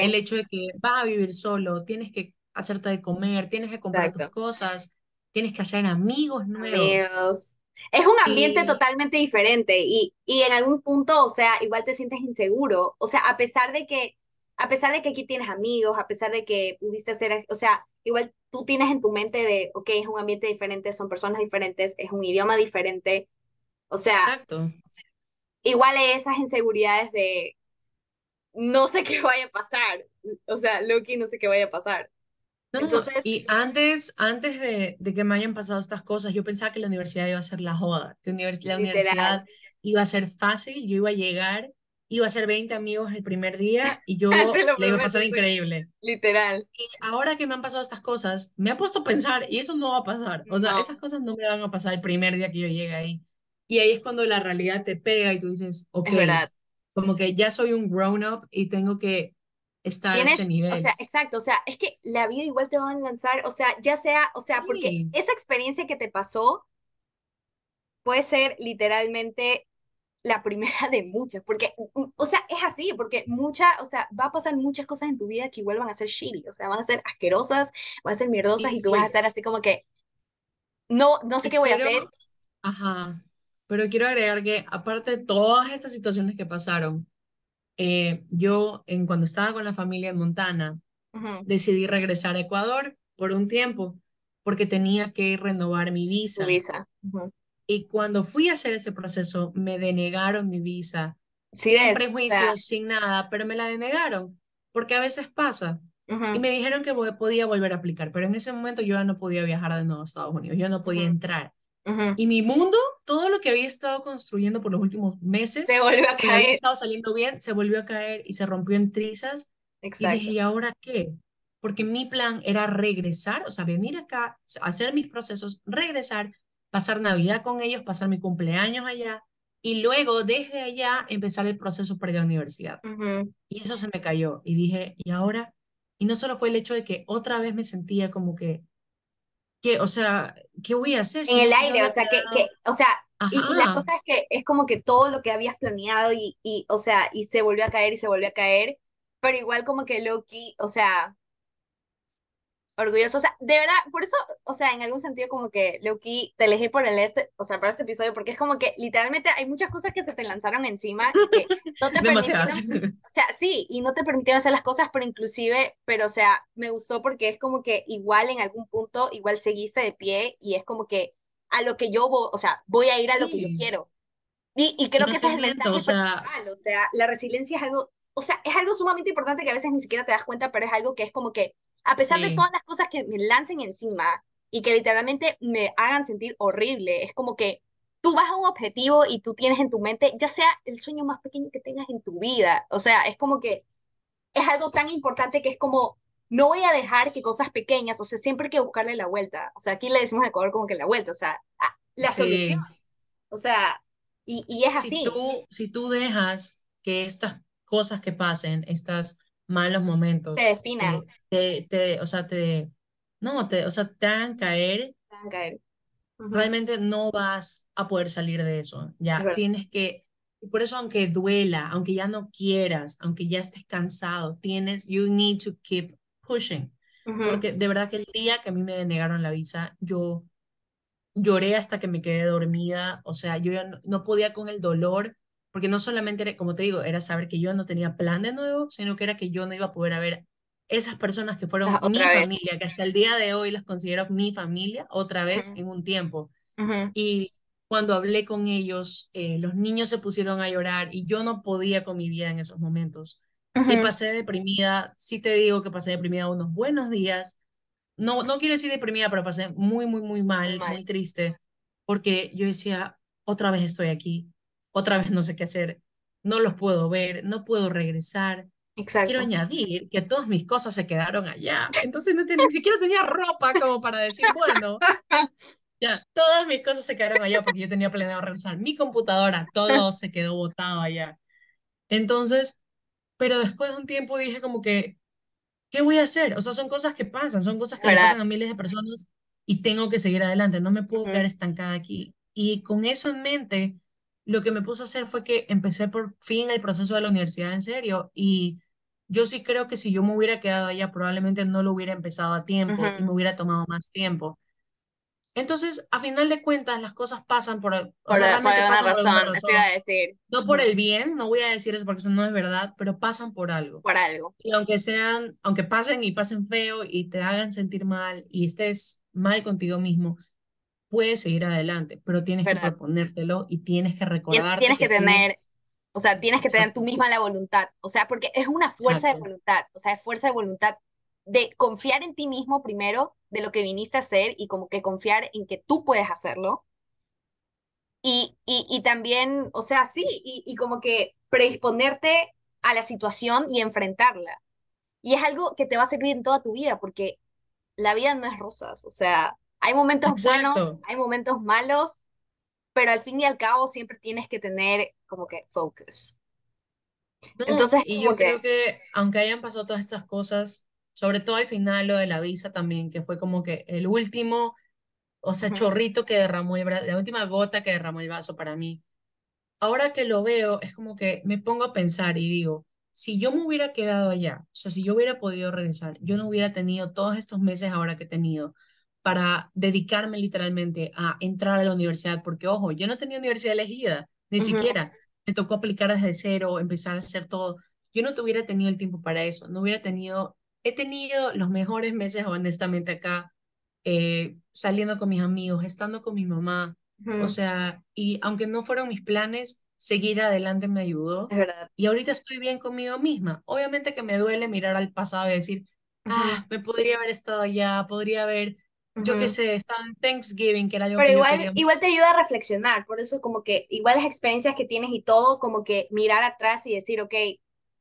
El Sí, hecho de que vas a vivir solo, tienes que hacerte de comer, tienes que comprar tus exacto. cosas, tienes que hacer amigos nuevos. Amigos. Es un ambiente totalmente diferente y, y en algún punto, o sea, igual te sientes inseguro. O sea, a pesar de que, a pesar de que aquí tienes amigos, a pesar de que pudiste hacer, o sea, igual tú tienes en tu mente de, ok, es un ambiente diferente, son personas diferentes, es un idioma diferente. O sea, exacto. igual esas inseguridades de no sé qué vaya a pasar. O sea, Loki, no sé qué vaya a pasar. No, Entonces, y antes, antes de, de que me hayan pasado estas cosas, yo pensaba que la universidad iba a ser la joda, que univers- la literal, universidad iba a ser fácil, yo iba a llegar, iba a hacer 20 amigos el primer día y yo la iba a pasar increíble. literal. Y ahora que me han pasado estas cosas, me ha puesto a pensar, y eso no va a pasar. O sea, No, esas cosas no me van a pasar el primer día que yo llegue ahí. Y ahí es cuando la realidad te pega y tú dices, ok, como que ya soy un grown up y tengo que estar a este Tienes, o nivel. sea, exacto, o sea, es que la vida igual te va a lanzar, o sea, ya sea, o sea, porque Sí, esa experiencia que te pasó puede ser literalmente la primera de muchas, porque, mm, o sea, es así, porque mucha, o sea, va a pasar muchas cosas en tu vida que igual van a ser shitty, o sea, van a ser asquerosas, van a ser mierdosas y tú vas a ser así como que, no, no sé y qué voy a hacer. ajá, pero quiero agregar que aparte de todas estas situaciones que pasaron, eh, yo en cuando estaba con la familia en Montana, decidí regresar a Ecuador por un tiempo, porque tenía que renovar mi Tu visa. visa. Ujú. Y cuando fui a hacer ese proceso, me denegaron mi visa, Sí, sin ves, o sea, prejuicio, sin nada, pero me la denegaron, porque a veces pasa. Y me dijeron que podía volver a aplicar, pero en ese momento yo ya no podía viajar de nuevo a Estados Unidos, yo no podía entrar. ujú. Y mi mundo, todo lo que había estado construyendo por los últimos meses, Se volvió a que había caer. estado saliendo bien, se volvió a caer y se rompió en trizas. Y dije. ¿y ahora qué? Porque mi plan era regresar, o sea, venir acá, hacer mis procesos, regresar, pasar Navidad con ellos, pasar mi cumpleaños allá y luego desde allá empezar el proceso para la universidad. Ujú. Y eso se me cayó y dije, ¿y ahora? Y no solo fue el hecho de que otra vez me sentía como que, que, o sea, ¿qué voy a hacer En si el aire, o sea, que, que, o sea, y, y la cosa es que es como que todo lo que habías planeado y, y, o sea, y se volvió a caer y se volvió a caer, pero igual como que Loki, o sea, orgulloso, o sea, de verdad, por eso, o sea, en algún sentido como que Loki te elegí por el este, o sea, para este episodio, porque es como que literalmente hay muchas cosas que se te lanzaron encima y que no te demasiadas. o sea, sí, y no te permitieron hacer las cosas, pero inclusive, pero o sea, me gustó porque es como que igual en algún punto, igual seguiste de pie y es como que a lo que yo voy, o sea, voy a ir a lo que yo Sí, quiero. Y, y creo no que ese es el miento, o mensaje sea, principal, o sea, la resiliencia es algo, o sea, es algo sumamente importante que a veces ni siquiera te das cuenta, pero es algo que es como que, a pesar de todas las cosas que me lancen encima y que literalmente me hagan sentir horrible, es como que tú vas a un objetivo y tú tienes en tu mente, ya sea el sueño más pequeño que tengas en tu vida, o sea, es como que es algo tan importante que es como, no voy a dejar que cosas pequeñas, o sea, siempre hay que buscarle la vuelta, o sea, aquí le decimos a Ecuador como que la vuelta, o sea, la solución, o sea, y, y es Si así. tú, si tú dejas que estas cosas que pasen, estos malos te momentos, definan, te, te, te, o sea, te, no, te, o sea, te hagan caer, te a caer. Ujú, realmente no vas a poder salir de eso. Es Ya verdad. tienes que, y por eso aunque duela, aunque ya no quieras, aunque ya estés cansado, tienes, you need to keep pushing. Ujú, Porque de verdad que el día que a mí me denegaron la visa, yo lloré hasta que me quedé dormida, o sea, yo ya no, no podía con el dolor, porque no solamente era, como te digo, era saber que yo no tenía plan de nuevo, sino que era que yo no iba a poder a ver esas personas que fueron Ah, mi vez. familia, que hasta el día de hoy las considero mi familia, otra vez Ujú, en un tiempo. ujú, Y cuando hablé con ellos, eh, los niños se pusieron a llorar y yo no podía con mi vida en esos momentos. Y ujú, pasé deprimida, sí te digo que pasé deprimida unos buenos días. No, no quiero decir deprimida, pero pasé muy, muy, muy Muy mal, mal. muy triste, porque yo decía, otra vez estoy aquí, otra vez no sé qué hacer, no los puedo ver, no puedo regresar. Quiero Exacto. añadir que todas mis cosas se quedaron allá, entonces no tenía- ni siquiera tenía ropa como para decir, bueno, ya, todas mis cosas se quedaron allá porque yo tenía planeado regresar. Mi computadora, todo se quedó botado allá. Entonces, pero después de un tiempo dije como que, ¿qué voy a hacer? O sea, son cosas que pasan, son cosas que le pasan a miles de personas y tengo que seguir adelante, no me puedo Ujú, quedar estancada aquí. Y con eso en mente, lo que me puse a hacer fue que empecé por fin el proceso de la universidad en serio y yo sí creo que si yo me hubiera quedado allá, probablemente no lo hubiera empezado a tiempo y me hubiera tomado más tiempo. Entonces, a final de cuentas, las cosas pasan por, o Por, sea, por realmente alguna pasan por alguna razón, te iba razón. a decir. No por el bien, no voy a decir eso porque eso no es verdad, pero pasan por algo. Por algo. Y aunque sean, aunque pasen y pasen feo y te hagan sentir mal y estés mal contigo mismo, puedes seguir adelante, pero tienes que proponértelo y tienes que recordarte Tienes que que tú, tener, o sea, tienes que tener tú misma la voluntad. O sea, porque es una fuerza de voluntad. O sea, es fuerza de voluntad de confiar en ti mismo primero, de lo que viniste a hacer y como que confiar en que tú puedes hacerlo. Y, y, y también, o sea, sí, y, y como que predisponerte a la situación y enfrentarla. Y es algo que te va a servir en toda tu vida, porque la vida no es rosas. O sea, hay momentos buenos, hay momentos malos, pero al fin y al cabo siempre tienes que tener como que focus. No, Entonces, y yo que, creo que aunque hayan pasado todas estas cosas, sobre todo al final lo de la visa también, que fue como que el último, o sea, ujú, chorrito que derramó el la última gota que derramó el vaso para mí. ahora que lo veo, es como que me pongo a pensar y digo, si yo me hubiera quedado allá, o sea, si yo hubiera podido regresar, yo no hubiera tenido todos estos meses ahora que he tenido para dedicarme literalmente a entrar a la universidad, porque ojo, yo no tenía universidad elegida, ni ujú, siquiera. Me tocó aplicar desde cero, empezar a hacer todo. Yo no hubiera tenido el tiempo para eso, no hubiera tenido, he tenido los mejores meses honestamente acá eh, saliendo con mis amigos, estando con mi mamá. O Ujú, sea, y aunque no fueron mis planes, seguir adelante me ayudó. Es verdad. Y ahorita estoy bien conmigo misma. Obviamente que me duele mirar al pasado y decir, ah, me podría haber estado allá, podría haber, yo qué sé, en Thanksgiving, que era algo Pero que yo igual, quería. igual te ayuda a reflexionar, por eso como que igual las experiencias que tienes y todo, como que mirar atrás y decir, ok,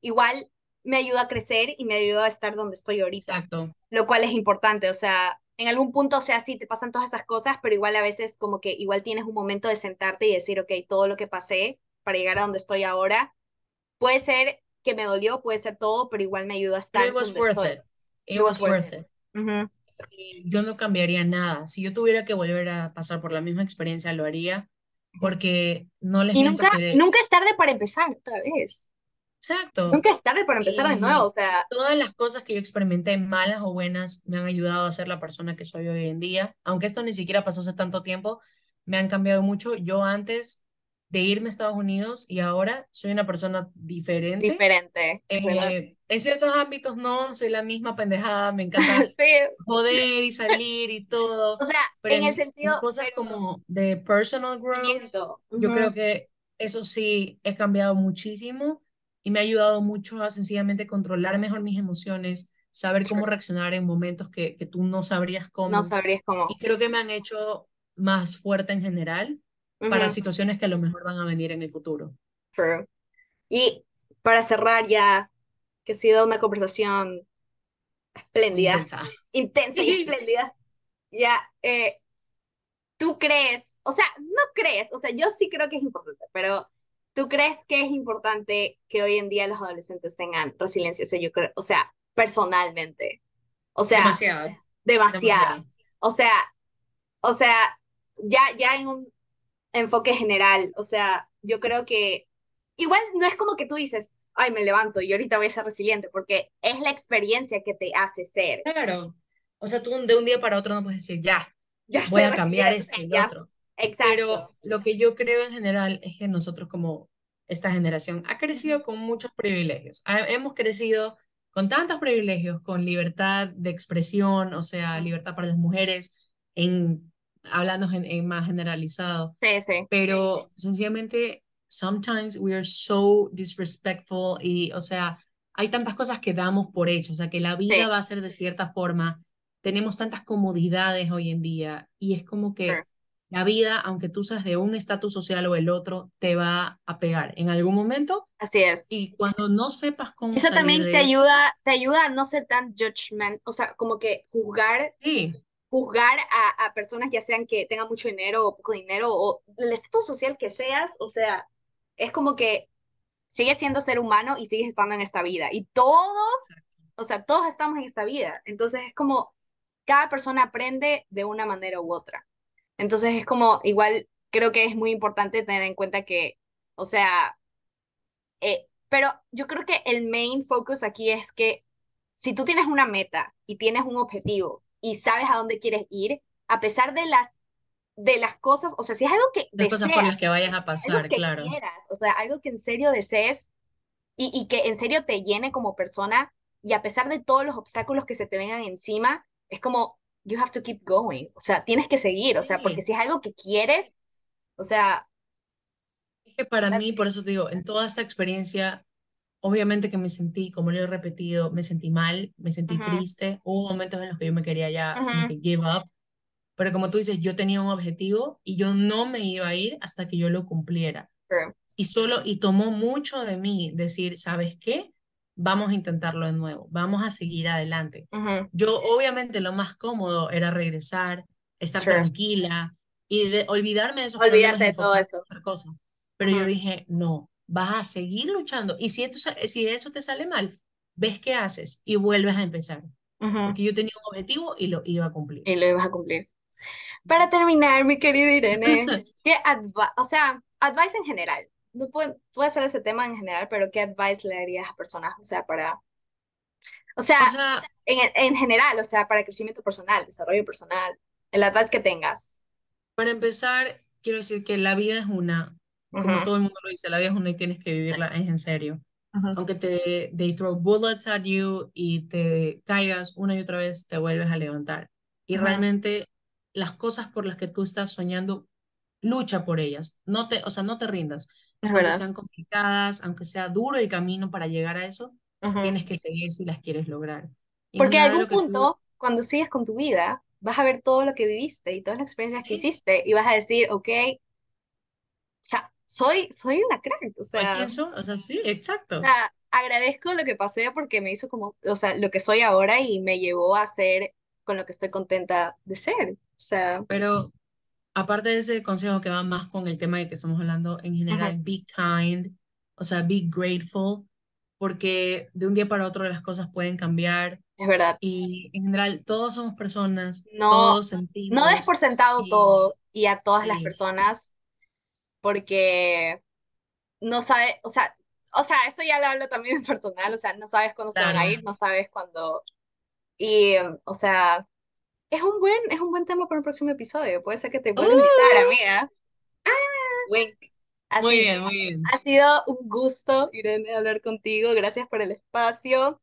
igual me ayuda a crecer y me ayuda a estar donde estoy ahorita, Exacto. lo cual es importante, o sea, en algún punto, o sea, sí te pasan todas esas cosas, pero igual a veces como que igual tienes un momento de sentarte y decir, ok, todo lo que pasé para llegar a donde estoy ahora, puede ser que me dolió, puede ser todo, pero igual me ayuda a Pero it estar was donde worth estoy. it. It It was was worth it. it. Ujú. Y yo no cambiaría nada. Si yo tuviera que volver a pasar por la misma experiencia, lo haría, porque no les Y nunca, que... nunca es tarde para empezar otra vez. Exacto. Nunca es tarde para empezar de nuevo, o Y sea, todas las cosas que yo experimenté, malas o buenas, me han ayudado a ser la persona que soy hoy en día. Aunque esto ni siquiera pasó hace tanto tiempo, me han cambiado mucho. Yo antes de irme a Estados Unidos y ahora soy una persona diferente. diferente. Eh, en ciertos ámbitos no, soy la misma pendejada, me encanta Sí, joder y salir y todo, o sea, pero en el en, sentido, en cosas como de personal growth, yo creo que eso sí he cambiado muchísimo y me ha ayudado mucho a sencillamente controlar mejor mis emociones, saber cómo reaccionar en momentos que, que tú no sabrías No cómo. sabrías cómo. Y creo que me han hecho más fuerte en general para situaciones que a lo mejor van a venir en el futuro. true. Y para cerrar ya, que ha sido una conversación espléndida, intensa. intensa y espléndida, ya, eh, ¿tú crees, o sea, no crees, o sea, yo sí creo que es importante, pero ¿tú crees que es importante que hoy en día los adolescentes tengan resiliencia? O sea, yo creo, o sea, personalmente, o sea, Demasiado, demasiado, demasiado. o sea, o sea, ya, ya en un enfoque general, o sea, yo creo que igual no es como que tú dices, ay, me levanto y ahorita voy a ser resiliente, porque es la experiencia que te hace ser. Claro. O sea, tú de un día para otro no puedes decir, ya, Ya voy a cambiar esto y lo otro. exacto. Pero lo que yo creo en general es que nosotros como esta generación ha crecido con muchos privilegios. Hemos crecido con tantos privilegios, con libertad de expresión, o sea, libertad para las mujeres, en, hablando en, en más generalizado. Sí, sí, Pero sencillamente, sometimes we are so disrespectful y, o sea, hay tantas cosas que damos por hecho, o sea, que la vida sí, va a ser de cierta forma. Tenemos tantas comodidades hoy en día y es como que la vida, aunque tú seas de un estatus social o el otro, te va a pegar en algún momento Así es. y cuando no sepas cómo Eso salir también te de ayuda, te ayuda a no ser tan judgment, o sea, como que juzgar, sí, juzgar a, personas ya sean que tengan mucho dinero o poco dinero o el estatus social que seas, o sea, es como que sigues siendo ser humano y sigues estando en esta vida. Y todos, o sea, todos estamos en esta vida. Entonces es como cada persona aprende de una manera u otra. Entonces es como, igual creo que es muy importante tener en cuenta que, o sea, eh, pero yo creo que el main focus aquí es que si tú tienes una meta y tienes un objetivo y sabes a dónde quieres ir, a pesar de las de las cosas, o sea, si es algo que las cosas por deseas, las que vayas a pasar, que claro. quieras, o sea, algo que en serio desees y, y que en serio te llene como persona y a pesar de todos los obstáculos que se te vengan encima, es como, you have to keep going, o sea, tienes que seguir, o sea, porque si es algo que quieres, o sea, es que para mí, por eso te digo, en toda esta experiencia Obviamente que me sentí, como lo he repetido, me sentí mal, me sentí triste. Hubo momentos en los que yo me quería ya como que give up, pero como tú dices, yo tenía un objetivo y yo no me iba a ir hasta que yo lo cumpliera. true. Y solo, y tomó mucho de mí decir, ¿sabes qué? Vamos a intentarlo de nuevo, vamos a seguir adelante. Yo, obviamente, lo más cómodo era regresar, estar true. tranquila y de, olvidarme de esos y de todo eso. Pero yo dije, no, vas a seguir luchando. Y si, esto, si eso te sale mal, ves qué haces y vuelves a empezar. ujú. Porque yo tenía un objetivo y lo iba a cumplir. Y lo ibas a cumplir. Para terminar, mi querida Irene, ¿qué o sea, advice en general? No puede, puede ser ese tema en general, pero ¿qué advice le darías a personas? O sea, para, o sea, O sea, en, en general, o sea, para crecimiento personal, desarrollo personal, el advice que tengas. para empezar, quiero decir que la vida es una, como Ujú, todo el mundo lo dice, la vida es una y tienes que vivirla, es en serio. ujú, Aunque te they throw bullets at you y te caigas una y otra vez, te vuelves a levantar. y Ajá. realmente las cosas por las que tú estás soñando, lucha por ellas. No te, o sea, no te rindas. Es Aunque verdad. sean complicadas, aunque sea duro el camino para llegar a eso, tienes que seguir si las quieres lograr. Y Porque a algún que tú- punto, cuando sigues con tu vida, vas a ver todo lo que viviste y todas las experiencias que Sí. hiciste y vas a decir, ok, o sea, soy, soy una crack, o ¿Soy sea, quién soy? O sea, sí, exacto. o sea, agradezco lo que pasé porque me hizo como, o sea, lo que soy ahora y me llevó a ser con lo que estoy contenta de ser. O sea, Pero aparte de ese consejo que va más con el tema de que estamos hablando, en general, be kind, o sea, be grateful, porque de un día para otro las cosas pueden cambiar es verdad. y en general todos somos personas, No- todos No sentimos. des por sentado todo y a todas las personas porque no sabes, o sea, o sea, esto ya lo hablo también en personal, o sea, no sabes cuándo se van a Claro. ir, no sabes cuándo y, o sea, es un buen, es un buen tema para un próximo episodio. Puede ser que te vuelva a invitar, amiga. Wink. Así Muy bien, muy bien. ha sido un gusto, Irene, hablar contigo. Gracias por el espacio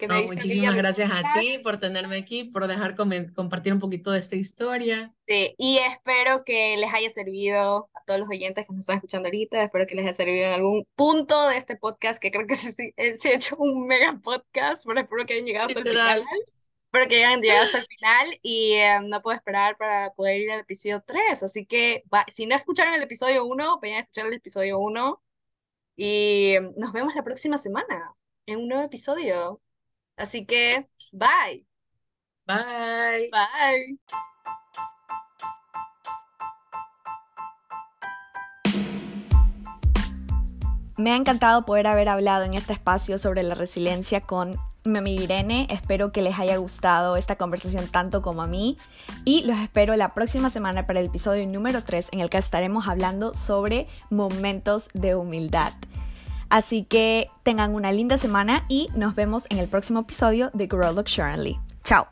que me No, muchísimas gracias a ti por tenerme aquí, por dejar compartir un poquito de esta historia. Sí, y espero que les haya servido a todos los oyentes que nos están escuchando ahorita. Espero que les haya servido en algún punto de este podcast, que creo que eh, sí he hecho un mega podcast, pero espero que hayan llegado hasta el Literal. final. Espero que hayan llegado hasta el final y eh, no puedo esperar para poder ir al episodio 3. Así que va- si no escucharon el episodio 1, vayan a escuchar el episodio 1 y eh, nos vemos la próxima semana en un nuevo episodio. Así que, bye. Bye. Bye. Me ha encantado poder haber hablado en este espacio sobre la resiliencia con mi amiga Irene. Espero que les haya gustado esta conversación tanto como a mí. Y los espero la próxima semana para el episodio número 3 en el que estaremos hablando sobre momentos de humildad. Así que tengan una linda semana y nos vemos en el próximo episodio de Grow Luxuriantly. Chao.